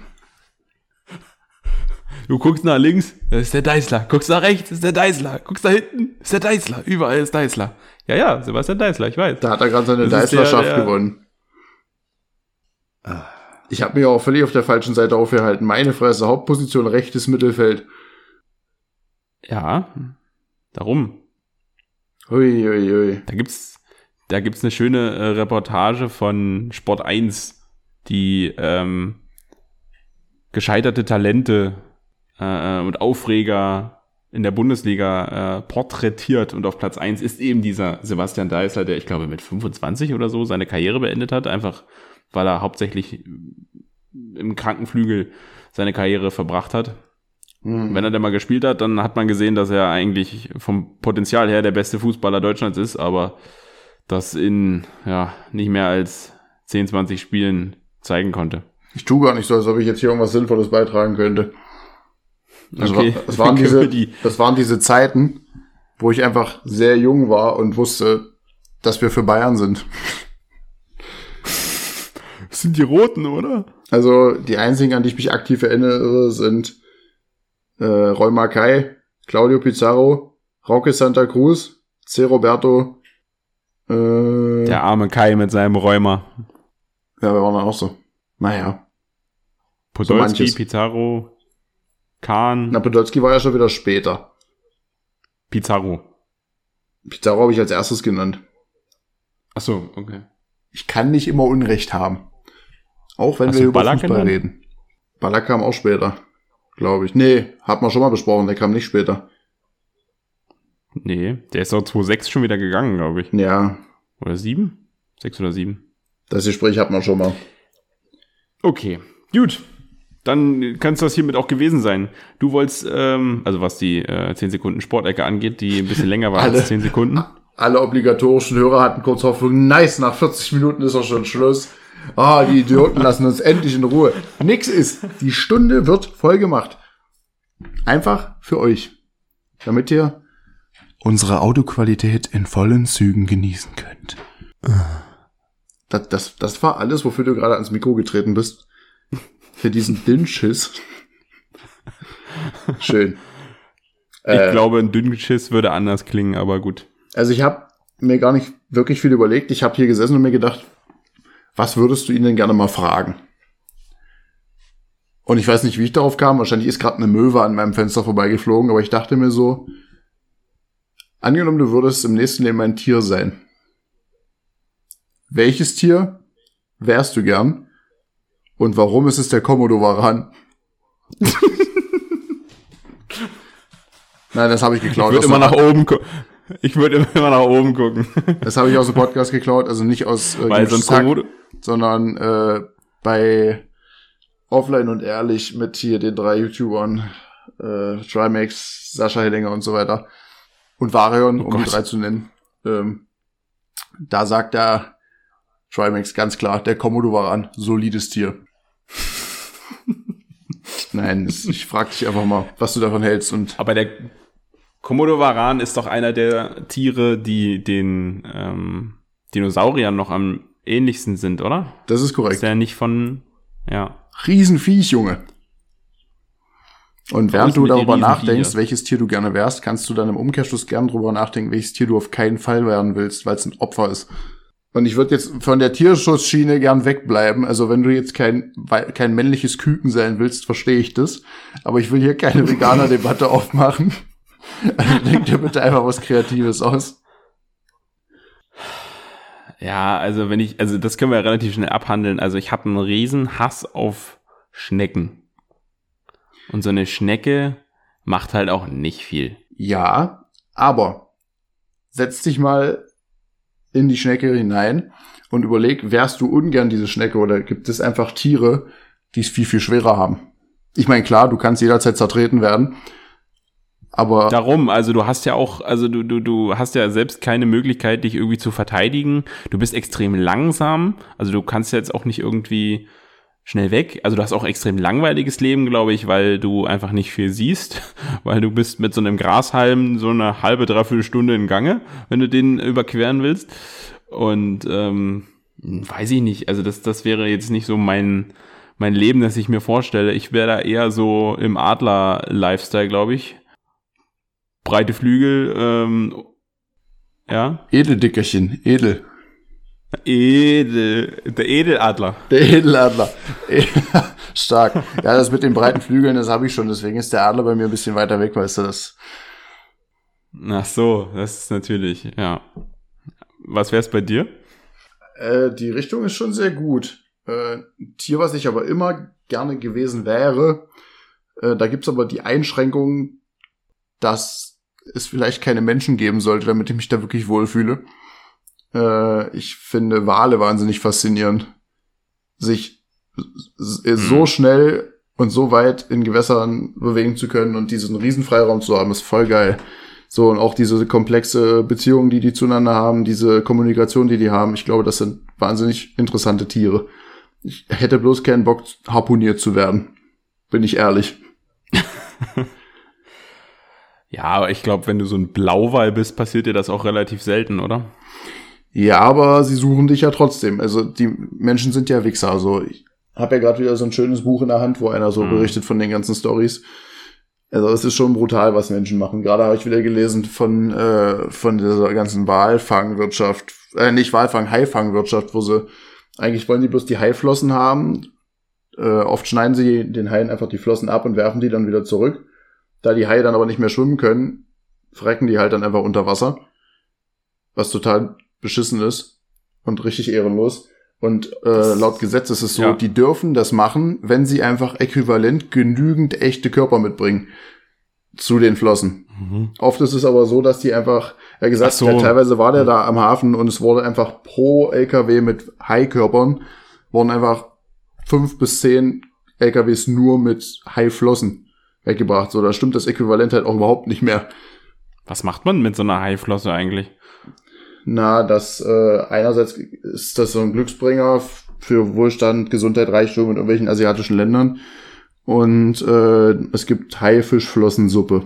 Du guckst nach links, das ist der Deißler. Guckst nach rechts, ist der Deißler. Guckst nach hinten, ist der Deißler. Überall ist Deißler. Ja, ja, Sebastian Deißler, ich weiß. Da hat er gerade seine Das Deißlerschaft gewonnen. Ich habe mich auch völlig auf der falschen Seite aufgehalten. Meine Fresse, Hauptposition rechtes Mittelfeld. Ja, darum. Hui, hui, hui. Da gibt's, da gibt's eine schöne äh, Reportage von Sport 1, die ähm, gescheiterte Talente äh, und Aufreger in der Bundesliga äh, porträtiert und auf Platz 1 ist eben dieser Sebastian Deißler, der ich glaube mit 25 oder so seine Karriere beendet hat, einfach weil er hauptsächlich im Krankenflügel seine Karriere verbracht hat. Hm. Wenn er denn mal gespielt hat, dann hat man gesehen, dass er eigentlich vom Potenzial her der beste Fußballer Deutschlands ist, aber das in ja, nicht mehr als 10, 20 Spielen zeigen konnte. Ich tue gar nicht so, als ob ich jetzt hier irgendwas Sinnvolles beitragen könnte. Das, Okay, war, das, waren diese, die- das waren diese Zeiten, wo ich einfach sehr jung war und wusste, dass wir für Bayern sind. Das sind die Roten, oder? Also die einzigen, an die ich mich aktiv erinnere, sind äh, Roy Mackay, Claudio Pizarro, Roque Santa Cruz, C. Roberto, äh, Der arme Kai mit seinem Räumer. ja, wir waren auch so. Naja. Podolski, manches. Pizarro, Kahn, Na, Podolski war ja schon wieder später. Pizarro. Pizarro habe ich als erstes genannt. Ach so, okay. Ich kann nicht immer Unrecht haben. Auch wenn Hast wir über Ballack Fußball genannt? reden. Ballack kam auch später, glaube ich. Nee, hat man schon mal besprochen, der kam nicht später. Nee, der ist doch 2,6 schon wieder gegangen, glaube ich. Ja, Oder 7? 6 oder 7? das Gespräch hat man schon mal. Okay, gut. Dann kann es das hiermit auch gewesen sein. Du wolltest, ähm, also was die äh, 10 Sekunden Sportecke angeht, die ein bisschen länger war Alle. als 10 Sekunden. Alle obligatorischen Hörer hatten kurz Hoffnung, nice, nach 40 Minuten ist auch schon Schluss. Ah, die Idioten lassen uns endlich in Ruhe. Nix ist. Die Stunde wird voll gemacht. Einfach für euch. Damit ihr unsere Audioqualität in vollen Zügen genießen könnt. Das, das, das war alles, wofür du gerade ans Mikro getreten bist. Für diesen Dünnschiss. Schön. Ich Äh, glaube, ein Dünnschiss würde anders klingen, aber gut. Also ich habe mir gar nicht wirklich viel überlegt. Ich habe hier gesessen und mir gedacht, was würdest du ihn denn gerne mal fragen? Und ich weiß nicht, wie ich darauf kam. Wahrscheinlich ist gerade eine Möwe an meinem Fenster vorbeigeflogen, aber ich dachte mir so, angenommen, du würdest im nächsten Leben ein Tier sein. Welches Tier wärst du gern? Und warum ist es der Komodo-Varan? Nein, das habe ich Ich geklaut. würde aus immer nach oben gucken. Ich würde immer nach oben gucken. Das habe ich aus dem Podcast geklaut, also nicht aus äh, Weil Hack, Komodo, sondern äh, bei Offline und Ehrlich mit hier den drei YouTubern, äh, Trimax, Sascha Hellinger und so weiter und Varion, Oh um die drei zu nennen. Ähm, da sagt der Trimax ganz klar, der Komodo war an, solides Tier. Nein, ich frage dich einfach mal, was du davon hältst und Aber der Komodo Varan ist doch einer der Tiere, die den ähm, Dinosauriern noch am ähnlichsten sind, oder? das ist Ist korrekt. der nicht von, ja. Riesenviech, Junge. Und während ist du darüber nachdenkst, welches Tier du gerne wärst, kannst du dann im Umkehrschluss gern drüber nachdenken, welches Tier du auf keinen Fall werden willst, weil es ein Opfer ist. Und ich würde jetzt von der Tierschutzschiene gern wegbleiben. Also wenn du jetzt kein, kein männliches Küken sein willst, verstehe ich das. Aber ich will hier keine Veganer-Debatte aufmachen. Also denk dir bitte einfach was Kreatives aus. Ja, also wenn ich, also das können wir relativ schnell abhandeln. Also ich habe einen riesen Hass auf Schnecken. Und so eine Schnecke macht halt auch nicht viel. Ja, aber setz dich mal in die Schnecke hinein und überleg, wärst du ungern diese Schnecke oder gibt es einfach Tiere, die es viel, viel schwerer haben? Ich meine, klar, du kannst jederzeit zertreten werden, aber. Darum, also du hast ja auch, also du, du, du hast ja selbst keine Möglichkeit, dich irgendwie zu verteidigen. Du bist extrem langsam, also du kannst jetzt auch nicht irgendwie schnell weg. Also du hast auch extrem langweiliges Leben, glaube ich, weil du einfach nicht viel siehst, weil du bist mit so einem Grashalm so eine halbe, dreiviertel Stunde in Gange, wenn du den überqueren willst. Und ähm, weiß ich nicht, also das, das wäre jetzt nicht so mein, mein Leben, das ich mir vorstelle. Ich wäre da eher so im Adler-Lifestyle, glaube ich. Breite Flügel, ähm, ja. Edeldickerchen, edel. Edel, der Edeladler. Der Edeladler. Stark. Ja, das mit den breiten Flügeln, das habe ich schon. Deswegen ist der Adler bei mir ein bisschen weiter weg, weißt du das. Ach so, das ist natürlich, ja. Was wär's bei dir? Äh, die Richtung ist schon sehr gut. Äh, Tier, was ich aber immer gerne gewesen wäre, äh, da gibt's aber die Einschränkung, dass es vielleicht keine Menschen geben sollte, damit ich mich da wirklich wohlfühle. Äh, ich finde Wale wahnsinnig faszinierend. Sich so mhm. schnell und so weit in Gewässern bewegen zu können und diesen riesen Freiraum zu haben, ist voll geil. So, und auch diese komplexe Beziehungen, die die zueinander haben, diese Kommunikation, die die haben, ich glaube, das sind wahnsinnig interessante Tiere. Ich hätte bloß keinen Bock, harpuniert zu werden. Bin ich ehrlich. ja, aber ich glaube, wenn du so ein Blauwal bist, passiert dir das auch relativ selten, oder? Ja, aber sie suchen dich ja trotzdem. Also die Menschen sind ja Wichser. Also ich habe ja gerade wieder so ein schönes Buch in der Hand, wo einer so mhm. berichtet von den ganzen Stories. Also es ist schon brutal, was Menschen machen. Gerade habe ich wieder gelesen von äh, von dieser ganzen Walfangwirtschaft, äh, nicht Walfang, Haifangwirtschaft, wo sie eigentlich wollen die bloß die Haiflossen haben. Äh, oft schneiden sie den Haien einfach die Flossen ab und werfen die dann wieder zurück. Da die Haie dann aber nicht mehr schwimmen können, frecken die halt dann einfach unter Wasser. Was total beschissen ist und richtig ehrenlos. Und äh, laut Gesetz ist es so, ja. die dürfen das machen, wenn sie einfach äquivalent genügend echte Körper mitbringen zu den Flossen. Mhm. Oft ist es aber so, dass die einfach, er gesagt, so. ja, teilweise war der da am Hafen und es wurde einfach pro LKW mit Haikörpern wurden einfach fünf bis zehn LKWs nur mit Haiflossen weggebracht. So, da stimmt das Äquivalent halt auch überhaupt nicht mehr. Was macht man mit so einer Haiflosse eigentlich? Na, das äh, einerseits ist das so ein Glücksbringer für Wohlstand, Gesundheit, Reichtum in irgendwelchen asiatischen Ländern. Und äh, es gibt Haifischflossensuppe.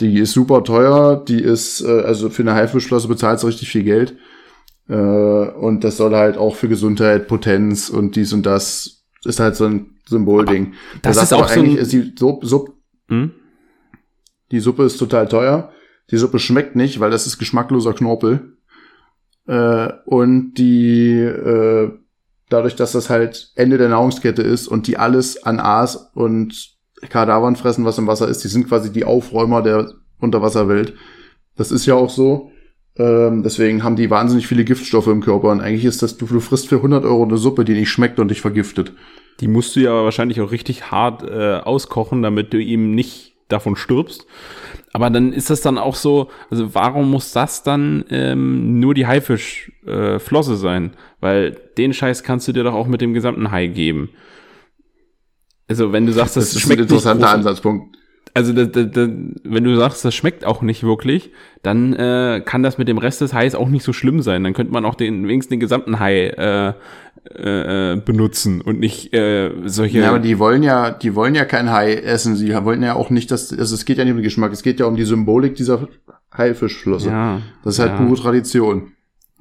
Die ist super teuer, die ist, äh, also für eine Haifischflosse bezahlt du richtig viel Geld. Äh, und das soll halt auch für Gesundheit, Potenz und dies und das ist halt so ein Symbolding. Das da ist auch so ein... ist die Suppe, Suppe, hm? die Suppe ist total teuer. Die Suppe schmeckt nicht, weil das ist geschmackloser Knorpel. Äh, und die, äh, dadurch, dass das halt Ende der Nahrungskette ist und die alles an Aas und Kadavern fressen, was im Wasser ist, die sind quasi die Aufräumer der Unterwasserwelt. Das ist ja auch so. Ähm, deswegen haben die wahnsinnig viele Giftstoffe im Körper und eigentlich ist das, du, du frisst für 100 Euro eine Suppe, die nicht schmeckt und dich vergiftet. Die musst du ja wahrscheinlich auch richtig hart äh, auskochen, damit du ihm nicht davon stirbst. Aber dann ist das dann auch so, also warum muss das dann ähm, nur die Haifischflosse äh, sein? Weil den Scheiß kannst du dir doch auch mit dem gesamten Hai geben. Also wenn du sagst, das, das ist schmeckt ein interessanter Ansatzpunkt. Also da, da, da, wenn du sagst, das schmeckt auch nicht wirklich, dann äh, kann das mit dem Rest des Hais auch nicht so schlimm sein. Dann könnte man auch den wenigstens den gesamten Hai äh, äh, benutzen und nicht äh, solche. Ja, aber die wollen ja, die wollen ja kein Hai essen. Sie wollen ja auch nicht, dass also es geht ja nicht um den Geschmack, es geht ja um die Symbolik dieser Haifischflosse. Ja, das ist halt ja. pure Tradition.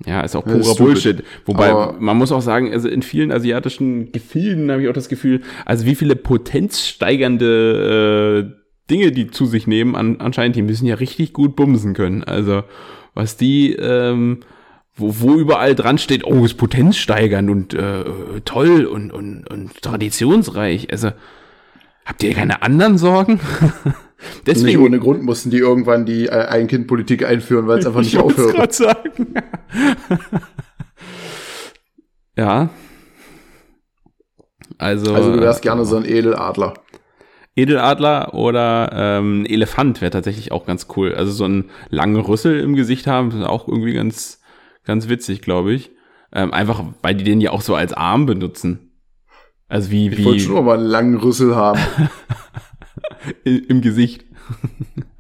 Ja, ist auch purer Bullshit. Wobei, aber man muss auch sagen, also in vielen asiatischen Gefilden habe ich auch das Gefühl, also wie viele potenzsteigernde äh, Dinge die zu sich nehmen, an, anscheinend, die müssen ja richtig gut bumsen können. Also, was die ähm, wo, wo überall dran steht, oh, ist potenzsteigernd und äh, toll und, und, und traditionsreich. Also, habt ihr keine anderen Sorgen? Deswegen, nicht ohne Grund mussten die irgendwann die äh, Ein-Kind-Politik einführen, weil es einfach nicht aufhört. Ich sagen. ja. Also, also du wärst gerne so ein Edeladler. Edeladler oder ähm, Elefant wäre tatsächlich auch ganz cool. Also so einen langen Rüssel im Gesicht haben, ist auch irgendwie ganz, ganz witzig, glaube ich. Ähm, einfach, weil die den ja auch so als Arm benutzen. Also wie, ich wie. wollte schon mal einen langen Rüssel haben. Im Gesicht.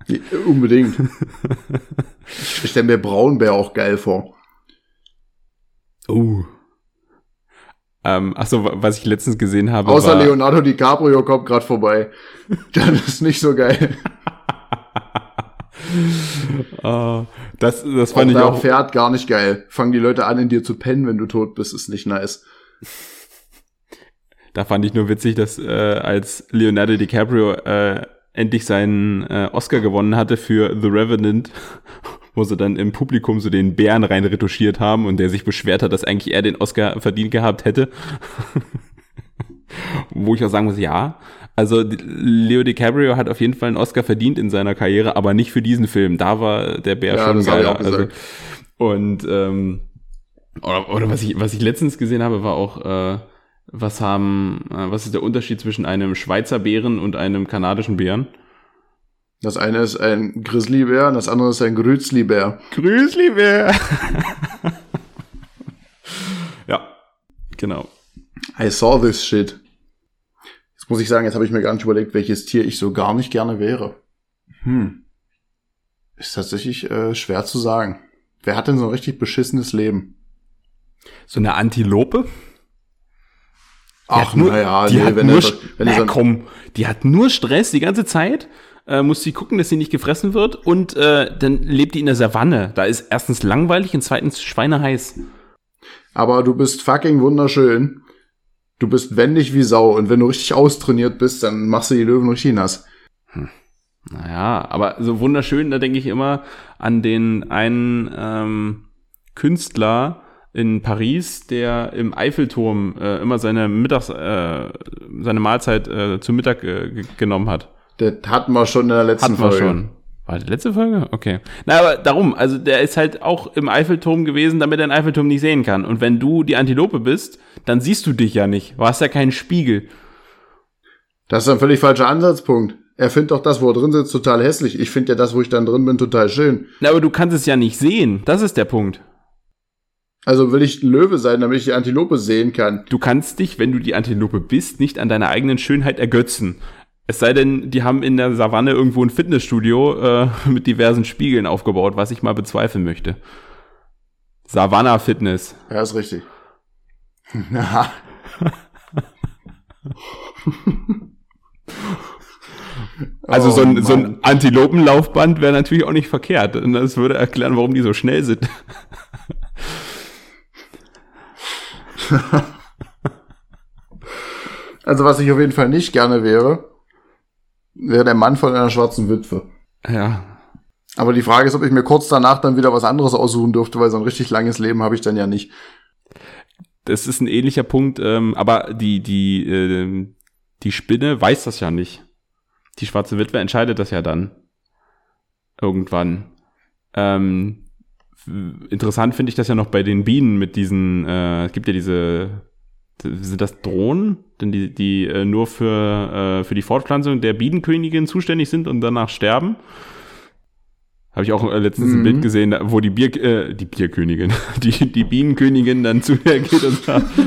Ja, unbedingt. Ich stelle mir Braunbär auch geil vor. Oh. Ähm, achso, was ich letztens gesehen habe. Außer war, Leonardo DiCaprio kommt gerade vorbei. Das ist nicht so geil. uh, das, das fand auch ich auch. Pferd gar nicht geil. Fangen die Leute an, in dir zu pennen, wenn du tot bist, ist nicht nice. Da fand ich nur witzig, dass äh, als Leonardo DiCaprio äh, endlich seinen äh, Oscar gewonnen hatte für The Revenant, wo sie dann im Publikum so den Bären rein retuschiert haben und der sich beschwert hat, dass eigentlich er den Oscar verdient gehabt hätte. wo ich auch sagen muss, ja. Also Leo DiCaprio hat auf jeden Fall einen Oscar verdient in seiner Karriere, aber nicht für diesen Film. Da war der Bär ja, schon geil. Also, und ähm, oder, oder was ich was ich letztens gesehen habe, war auch äh, was haben, äh, was ist der Unterschied zwischen einem Schweizer Bären und einem kanadischen Bären? Das eine ist ein Grizzlybär und das andere ist ein Grüßlibär. Grüßlibär! ja, genau. I saw this shit. Jetzt muss ich sagen, jetzt habe ich mir gar nicht überlegt, welches Tier ich so gar nicht gerne wäre. Hm. Ist tatsächlich äh, schwer zu sagen. Wer hat denn so ein richtig beschissenes Leben? So eine Antilope? Ach, nur, ja, die nee, wenn nur, er, wenn na, so komm, die hat nur Stress die ganze Zeit. Äh, muss sie gucken, dass sie nicht gefressen wird und äh, dann lebt die in der Savanne. Da ist erstens langweilig und zweitens schweineheiß. Aber du bist fucking wunderschön. Du bist wendig wie Sau und wenn du richtig austrainiert bist, dann machst du die Löwen richtig nass. Hm. Naja, aber so wunderschön, da denke ich immer an den einen ähm, Künstler, in Paris, der im Eiffelturm äh, immer seine Mittags, äh, seine Mahlzeit äh, zu Mittag äh, genommen hat. Das hatten wir schon in der letzten hatten Folge. Wir schon. War die letzte Folge? Okay. Na, aber darum, also der ist halt auch im Eiffelturm gewesen, damit er den Eiffelturm nicht sehen kann. Und wenn du die Antilope bist, dann siehst du dich ja nicht. Du hast ja keinen Spiegel. Das ist ein völlig falscher Ansatzpunkt. Er findet doch das, wo er drin sitzt, total hässlich. Ich finde ja das, wo ich dann drin bin, total schön. Na, aber du kannst es ja nicht sehen. Das ist der Punkt. Also will ich ein Löwe sein, damit ich die Antilope sehen kann. Du kannst dich, wenn du die Antilope bist, nicht an deiner eigenen Schönheit ergötzen. Es sei denn, die haben in der Savanne irgendwo ein Fitnessstudio äh, mit diversen Spiegeln aufgebaut, was ich mal bezweifeln möchte. Savanna Fitness. Ja, ist richtig. also oh, so ein, so ein Antilopenlaufband wäre natürlich auch nicht verkehrt. Und das würde erklären, warum die so schnell sind. also was ich auf jeden Fall nicht gerne wäre, wäre der Mann von einer schwarzen Witwe. Ja. Aber die Frage ist, ob ich mir kurz danach dann wieder was anderes aussuchen dürfte, weil so ein richtig langes Leben habe ich dann ja nicht. Das ist ein ähnlicher Punkt, ähm, aber die, die, äh, die Spinne weiß das ja nicht. Die schwarze Witwe entscheidet das ja dann. Irgendwann. Ähm, interessant finde ich das ja noch bei den Bienen mit diesen, äh, es gibt ja diese, sind das Drohnen, denn die, die äh, nur für, äh, für die Fortpflanzung der Bienenkönigin zuständig sind und danach sterben. Habe ich auch äh, letztens mhm. ein Bild gesehen, wo die Bier, äh, die Bierkönigin, die, die Bienenkönigin dann zu ihr geht und sagt,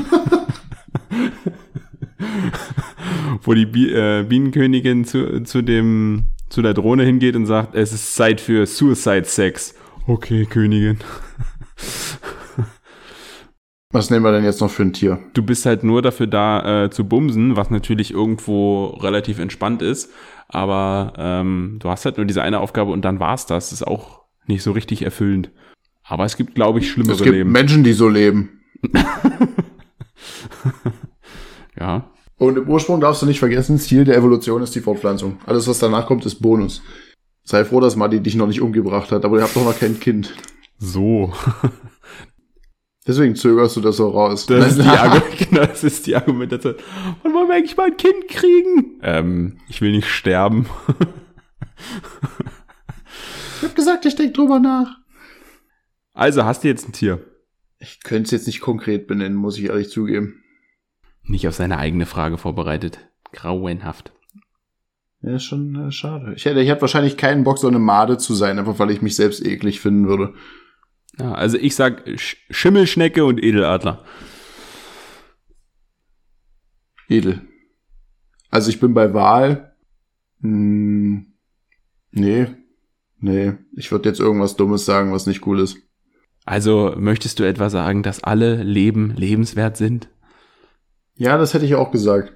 wo die Bi äh, Bienenkönigin zu, zu dem, zu der Drohne hingeht und sagt, es ist Zeit für Suicide Sex. Okay, Königin. Was nehmen wir denn jetzt noch für ein Tier? Du bist halt nur dafür da äh, zu bumsen, was natürlich irgendwo relativ entspannt ist. Aber ähm, du hast halt nur diese eine Aufgabe und dann war's das. Das ist auch nicht so richtig erfüllend. Aber es gibt, glaube ich, schlimmere Leben. Es gibt Leben. Menschen, die so leben. ja. Und im Ursprung darfst du nicht vergessen, Ziel der Evolution ist die Fortpflanzung. Alles, was danach kommt, ist Bonus. Sei froh, dass Madi dich noch nicht umgebracht hat, aber ihr habt doch noch kein Kind. So. Deswegen zögerst du das so raus. Das, ist die, genau, das ist die Argumentation. Wann wollen wir eigentlich mal ein Kind kriegen? Ähm, ich will nicht sterben. ich hab gesagt, ich denk drüber nach. Also, hast du jetzt ein Tier? Ich könnte es jetzt nicht konkret benennen, muss ich ehrlich zugeben. Nicht auf seine eigene Frage vorbereitet. Grauenhaft. Ja, ist schon äh, schade. Ich hätte, ich hätte wahrscheinlich keinen Bock, so eine Made zu sein, einfach weil ich mich selbst eklig finden würde. Ja, also ich sag Sch Schimmelschnecke und Edeladler. Edel. Also ich bin bei Wahl. Hm, nee. Nee. Ich würde jetzt irgendwas Dummes sagen, was nicht cool ist. Also möchtest du etwa sagen, dass alle Leben lebenswert sind? Ja, das hätte ich auch gesagt.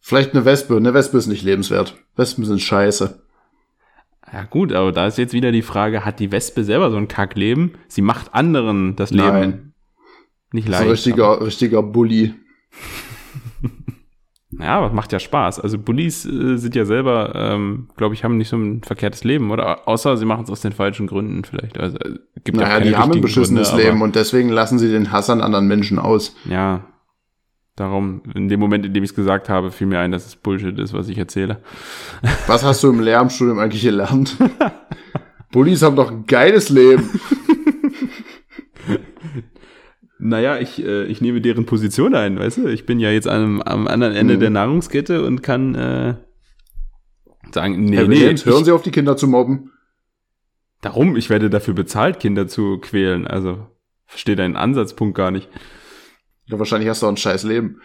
Vielleicht eine Wespe. Eine Wespe ist nicht lebenswert. Wespen sind scheiße. Ja gut, aber da ist jetzt wieder die Frage, hat die Wespe selber so ein Kackleben? Sie macht anderen das Leben Nein. nicht So leicht. ein richtiger, richtiger Bully. Ja, aber macht ja Spaß. Also Bullies äh, sind ja selber, ähm, glaube ich, haben nicht so ein verkehrtes Leben, oder? Außer sie machen es aus den falschen Gründen vielleicht. Also äh, gibt ja Naja, keine die haben ein beschissenes Gründe, Leben und deswegen lassen sie den Hass an anderen Menschen aus. Ja, darum, in dem Moment, in dem ich es gesagt habe, fiel mir ein, dass es Bullshit ist, was ich erzähle. Was hast du im Lehramtsstudium eigentlich gelernt? Bullies haben doch ein geiles Leben. Naja, ich, äh, ich nehme deren Position ein, weißt du? Ich bin ja jetzt am, am anderen Ende Mhm. der Nahrungskette und kann äh, sagen, nee, Herr nee, Williams, hören ich, Sie auf, die Kinder zu mobben. darum, ich werde dafür bezahlt, Kinder zu quälen. Also, verstehe deinen Ansatzpunkt gar nicht. Ja, wahrscheinlich hast du auch ein scheiß Leben.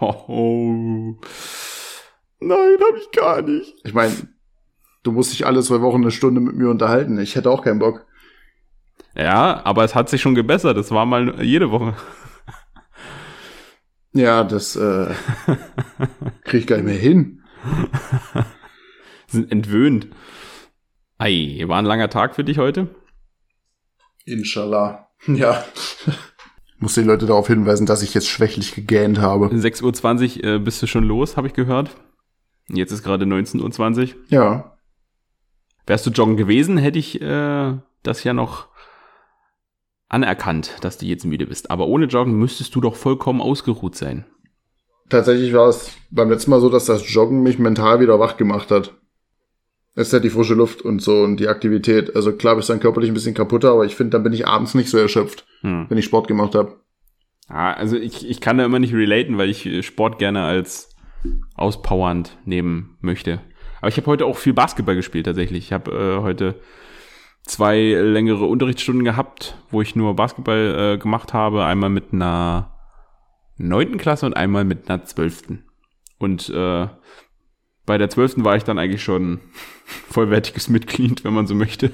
oh. Nein, hab ich gar nicht. Ich meine, du musst dich alle zwei Wochen eine Stunde mit mir unterhalten. Ich hätte auch keinen Bock. Ja, aber es hat sich schon gebessert. Das war mal jede Woche. Ja, das äh, krieg ich gar nicht mehr hin. Sind entwöhnt. Ei, war ein langer Tag für dich heute? Inshallah. Ja. Muss die Leute darauf hinweisen, dass ich jetzt schwächlich gegähnt habe. 6.20 Uhr äh, bist du schon los, habe ich gehört. Jetzt ist gerade 19.20 Uhr. Ja. Wärst du joggen gewesen, hätte ich äh, das ja noch anerkannt, dass du jetzt müde bist. Aber ohne Joggen müsstest du doch vollkommen ausgeruht sein. Tatsächlich war es beim letzten Mal so, dass das Joggen mich mental wieder wach gemacht hat. Es ist halt die frische Luft und so und die Aktivität. Also klar bist dann körperlich ein bisschen kaputter, aber ich finde, dann bin ich abends nicht so erschöpft, Hm. wenn ich Sport gemacht habe. Ja, also ich, ich kann da immer nicht relaten, weil ich äh, Sport gerne als auspowernd nehmen möchte. Aber ich habe heute auch viel Basketball gespielt tatsächlich. Ich habe äh, heute zwei längere Unterrichtsstunden gehabt, wo ich nur Basketball äh, gemacht habe. Einmal mit einer neunten Klasse und einmal mit einer zwölften. Und äh, bei der zwölften war ich dann eigentlich schon vollwertiges Mitglied, wenn man so möchte.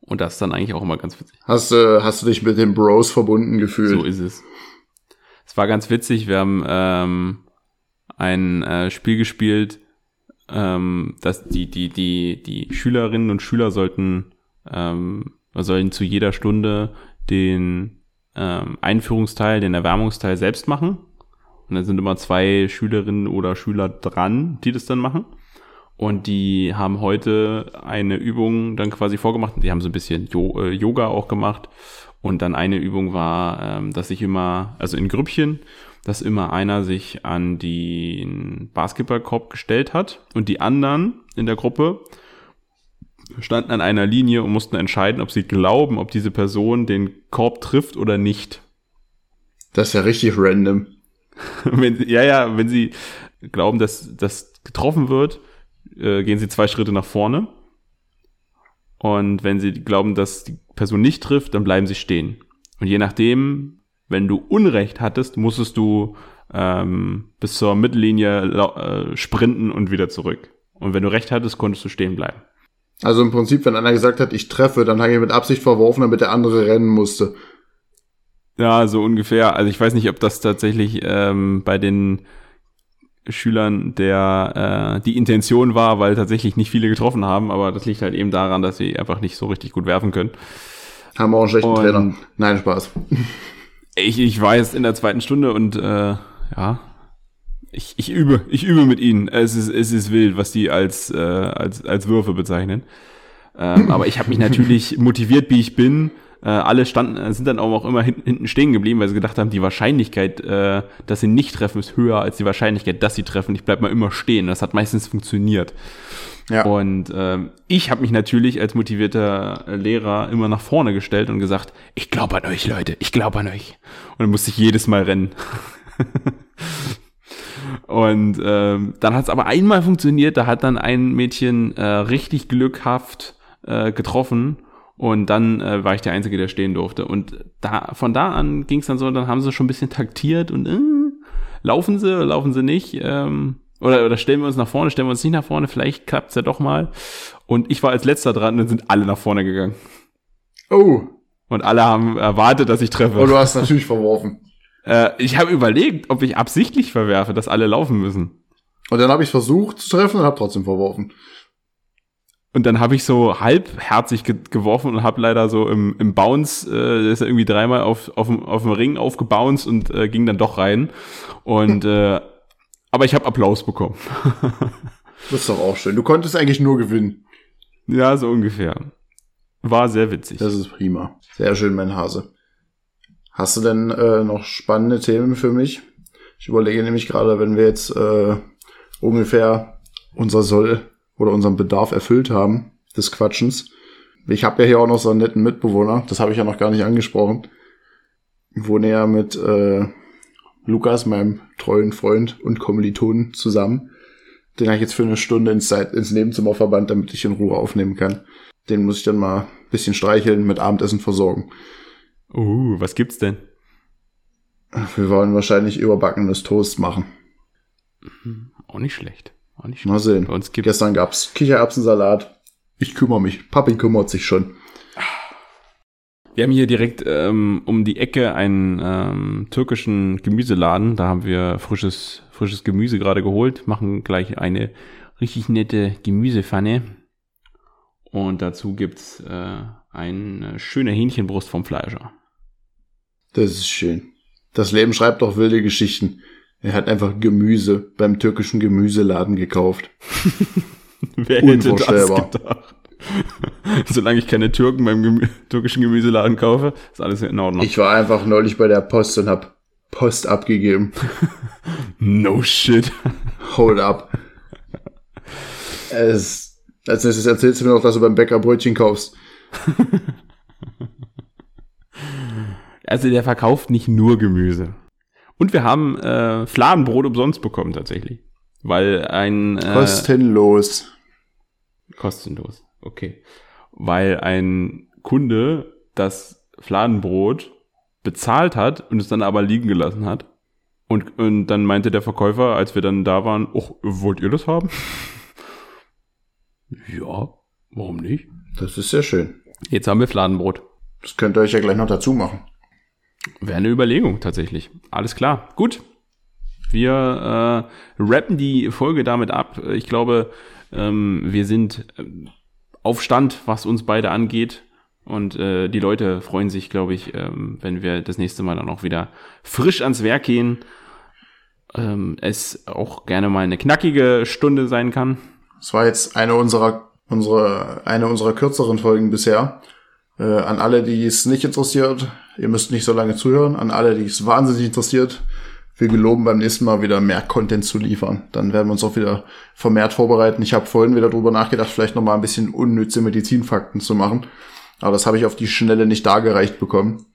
Und das ist dann eigentlich auch immer ganz witzig. Hast, äh, hast du dich mit den Bros verbunden gefühlt? So ist es. Es war ganz witzig. Wir haben ähm, ein äh, Spiel gespielt, ähm, dass die, die, die, die Schülerinnen und Schüler sollten, ähm, sollen zu jeder Stunde den ähm, Einführungsteil, den Erwärmungsteil selbst machen. Und dann sind immer zwei Schülerinnen oder Schüler dran, die das dann machen. Und die haben heute eine Übung dann quasi vorgemacht. Die haben so ein bisschen jo äh, Yoga auch gemacht. Und dann eine Übung war, ähm, dass sich immer, also in Grüppchen, dass immer einer sich an den Basketballkorb gestellt hat und die anderen in der Gruppe standen an einer Linie und mussten entscheiden, ob sie glauben, ob diese Person den Korb trifft oder nicht. Das ist ja richtig random. wenn ja, ja, wenn sie glauben, dass das getroffen wird, äh, gehen sie zwei Schritte nach vorne. Und wenn sie glauben, dass die Person nicht trifft, dann bleiben sie stehen. Und je nachdem, wenn du Unrecht hattest, musstest du ähm, bis zur Mittellinie äh, sprinten und wieder zurück. Und wenn du Recht hattest, konntest du stehen bleiben. Also im Prinzip, wenn einer gesagt hat, ich treffe, dann habe ich mit Absicht verworfen, damit der andere rennen musste. Ja, so ungefähr. Also ich weiß nicht, ob das tatsächlich ähm, bei den Schülern der äh, die Intention war, weil tatsächlich nicht viele getroffen haben, aber das liegt halt eben daran, dass sie einfach nicht so richtig gut werfen können. Haben auch einen schlechten Und- Trainer. Nein, Spaß. Ich, ich war jetzt in der zweiten Stunde und äh, ja, ich, ich übe, ich übe mit ihnen. Es ist, es ist wild, was die als, äh, als, als Würfe bezeichnen. Ähm, aber ich habe mich natürlich motiviert, wie ich bin, Äh, alle standen, äh, sind dann auch immer hinten, hinten stehen geblieben, weil sie gedacht haben, die Wahrscheinlichkeit, äh, dass sie nicht treffen, ist höher als die Wahrscheinlichkeit, dass sie treffen. Ich bleib mal immer stehen. Das hat meistens funktioniert. Ja. Und ähm, ich habe mich natürlich als motivierter Lehrer immer nach vorne gestellt und gesagt, ich glaube an euch, Leute, ich glaube an euch. Und dann musste ich jedes Mal rennen. und ähm, dann hat es aber einmal funktioniert, da hat dann ein Mädchen äh, richtig glückhaft äh, getroffen und dann äh, war ich der Einzige, der stehen durfte. Und da von da an ging es dann so, dann haben sie schon ein bisschen taktiert und äh, laufen sie, laufen sie nicht. Ähm, oder, oder stellen wir uns nach vorne, stellen wir uns nicht nach vorne, vielleicht klappt's ja doch mal. Und ich war als letzter dran und dann sind alle nach vorne gegangen. Oh. Und alle haben erwartet, dass ich treffe. Und du hast natürlich verworfen. Äh, ich habe überlegt, ob ich absichtlich verwerfe, dass alle laufen müssen. Und dann habe ich versucht zu treffen und habe trotzdem verworfen. Und dann habe ich so halbherzig ge geworfen und habe leider so im, im Bounce, äh, ist er irgendwie dreimal auf, auf, dem, auf dem Ring aufgebounced und äh, ging dann doch rein. Und äh, aber ich habe Applaus bekommen. das ist doch auch schön. Du konntest eigentlich nur gewinnen. Ja, so ungefähr. War sehr witzig. Das ist prima. Sehr schön, mein Hase. Hast du denn äh, noch spannende Themen für mich? Ich überlege nämlich gerade, wenn wir jetzt äh, ungefähr unser Soll oder unseren Bedarf erfüllt haben des Quatschens. Ich habe ja hier auch noch so einen netten Mitbewohner, das habe ich ja noch gar nicht angesprochen. Ich wohne ja mit äh, Lukas, meinem treuen Freund und Kommilitonen zusammen. Den habe ich jetzt für eine Stunde ins, ins Nebenzimmer verbannt, damit ich in Ruhe aufnehmen kann. Den muss ich dann mal ein bisschen streicheln, mit Abendessen versorgen. Uh, was gibt's denn? Wir wollen wahrscheinlich überbackenes Toast machen. Mhm, auch nicht schlecht. Mal sehen. Bei uns gibt's Gestern gab's Kichererbsensalat. Ich kümmere mich. Papi kümmert sich schon. Wir haben hier direkt ähm, um die Ecke einen ähm, türkischen Gemüseladen. Da haben wir frisches, frisches Gemüse gerade geholt. Machen gleich eine richtig nette Gemüsepfanne. Und dazu gibt's äh, eine schöne Hähnchenbrust vom Fleischer. Das ist schön. Das Leben schreibt doch wilde Geschichten. Er hat einfach Gemüse beim türkischen Gemüseladen gekauft. Wer hätte das gedacht? Solange ich keine Türken beim Gemü türkischen Gemüseladen kaufe, ist alles in Ordnung. Ich war einfach neulich bei der Post und hab Post abgegeben. no shit. Hold up. Es, als nächstes erzählst du mir noch, dass du beim Bäcker Brötchen kaufst. also der verkauft nicht nur Gemüse. Und wir haben äh, Fladenbrot umsonst bekommen tatsächlich. Weil ein... Äh, kostenlos. Kostenlos, okay. Weil ein Kunde das Fladenbrot bezahlt hat und es dann aber liegen gelassen hat. Und, und dann meinte der Verkäufer, als wir dann da waren, oh, wollt ihr das haben? ja, warum nicht? Das ist sehr schön. Jetzt haben wir Fladenbrot. Das könnt ihr euch ja gleich noch dazu machen. Wäre eine Überlegung tatsächlich. Alles klar. Gut. Wir äh, rappen die Folge damit ab. Ich glaube, ähm, wir sind äh, auf Stand, was uns beide angeht. Und äh, die Leute freuen sich, glaube ich, ähm, wenn wir das nächste Mal dann auch wieder frisch ans Werk gehen. Ähm, es auch gerne mal eine knackige Stunde sein kann. Es war jetzt eine unserer, unsere, eine unserer kürzeren Folgen bisher. Äh, an alle, die es nicht interessiert, ihr müsst nicht so lange zuhören. An alle, die es wahnsinnig interessiert, wir geloben beim nächsten Mal wieder mehr Content zu liefern. Dann werden wir uns auch wieder vermehrt vorbereiten. Ich habe vorhin wieder drüber nachgedacht, vielleicht noch mal ein bisschen unnütze Medizinfakten zu machen. Aber das habe ich auf die Schnelle nicht dargereicht bekommen.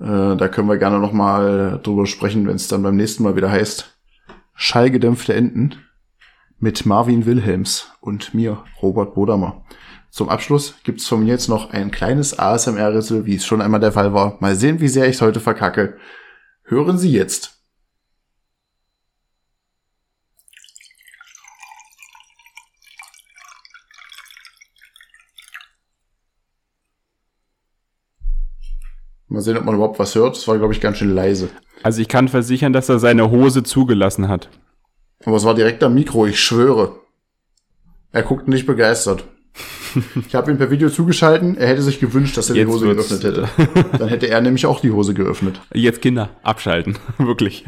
Äh, da können wir gerne noch mal drüber sprechen, wenn es dann beim nächsten Mal wieder heißt. Schallgedämpfte Enten mit Marvin Wilhelms und mir, Robert Bodamer. Zum Abschluss gibt's von mir jetzt noch ein kleines ASMR-Ritzel, wie es schon einmal der Fall war. Mal sehen, wie sehr ich es heute verkacke. Hören Sie jetzt. Mal sehen, ob man überhaupt was hört. Das war, glaube ich, ganz schön leise. Also ich kann versichern, dass er seine Hose zugelassen hat. Aber es war direkt am Mikro, ich schwöre. Er guckt nicht begeistert. Ich habe ihm per Video zugeschalten. Er hätte sich gewünscht, dass er Jetzt die Hose geöffnet hätte. Dann hätte er nämlich auch die Hose geöffnet. Jetzt Kinder, abschalten. Wirklich.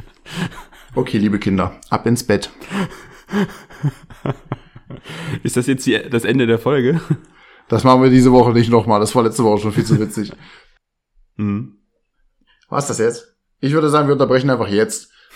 Okay, liebe Kinder, ab ins Bett. Ist das jetzt die, das Ende der Folge? Das machen wir diese Woche nicht nochmal. Das war letzte Woche schon viel zu witzig. Mhm. Was das jetzt? Ich würde sagen, wir unterbrechen einfach jetzt.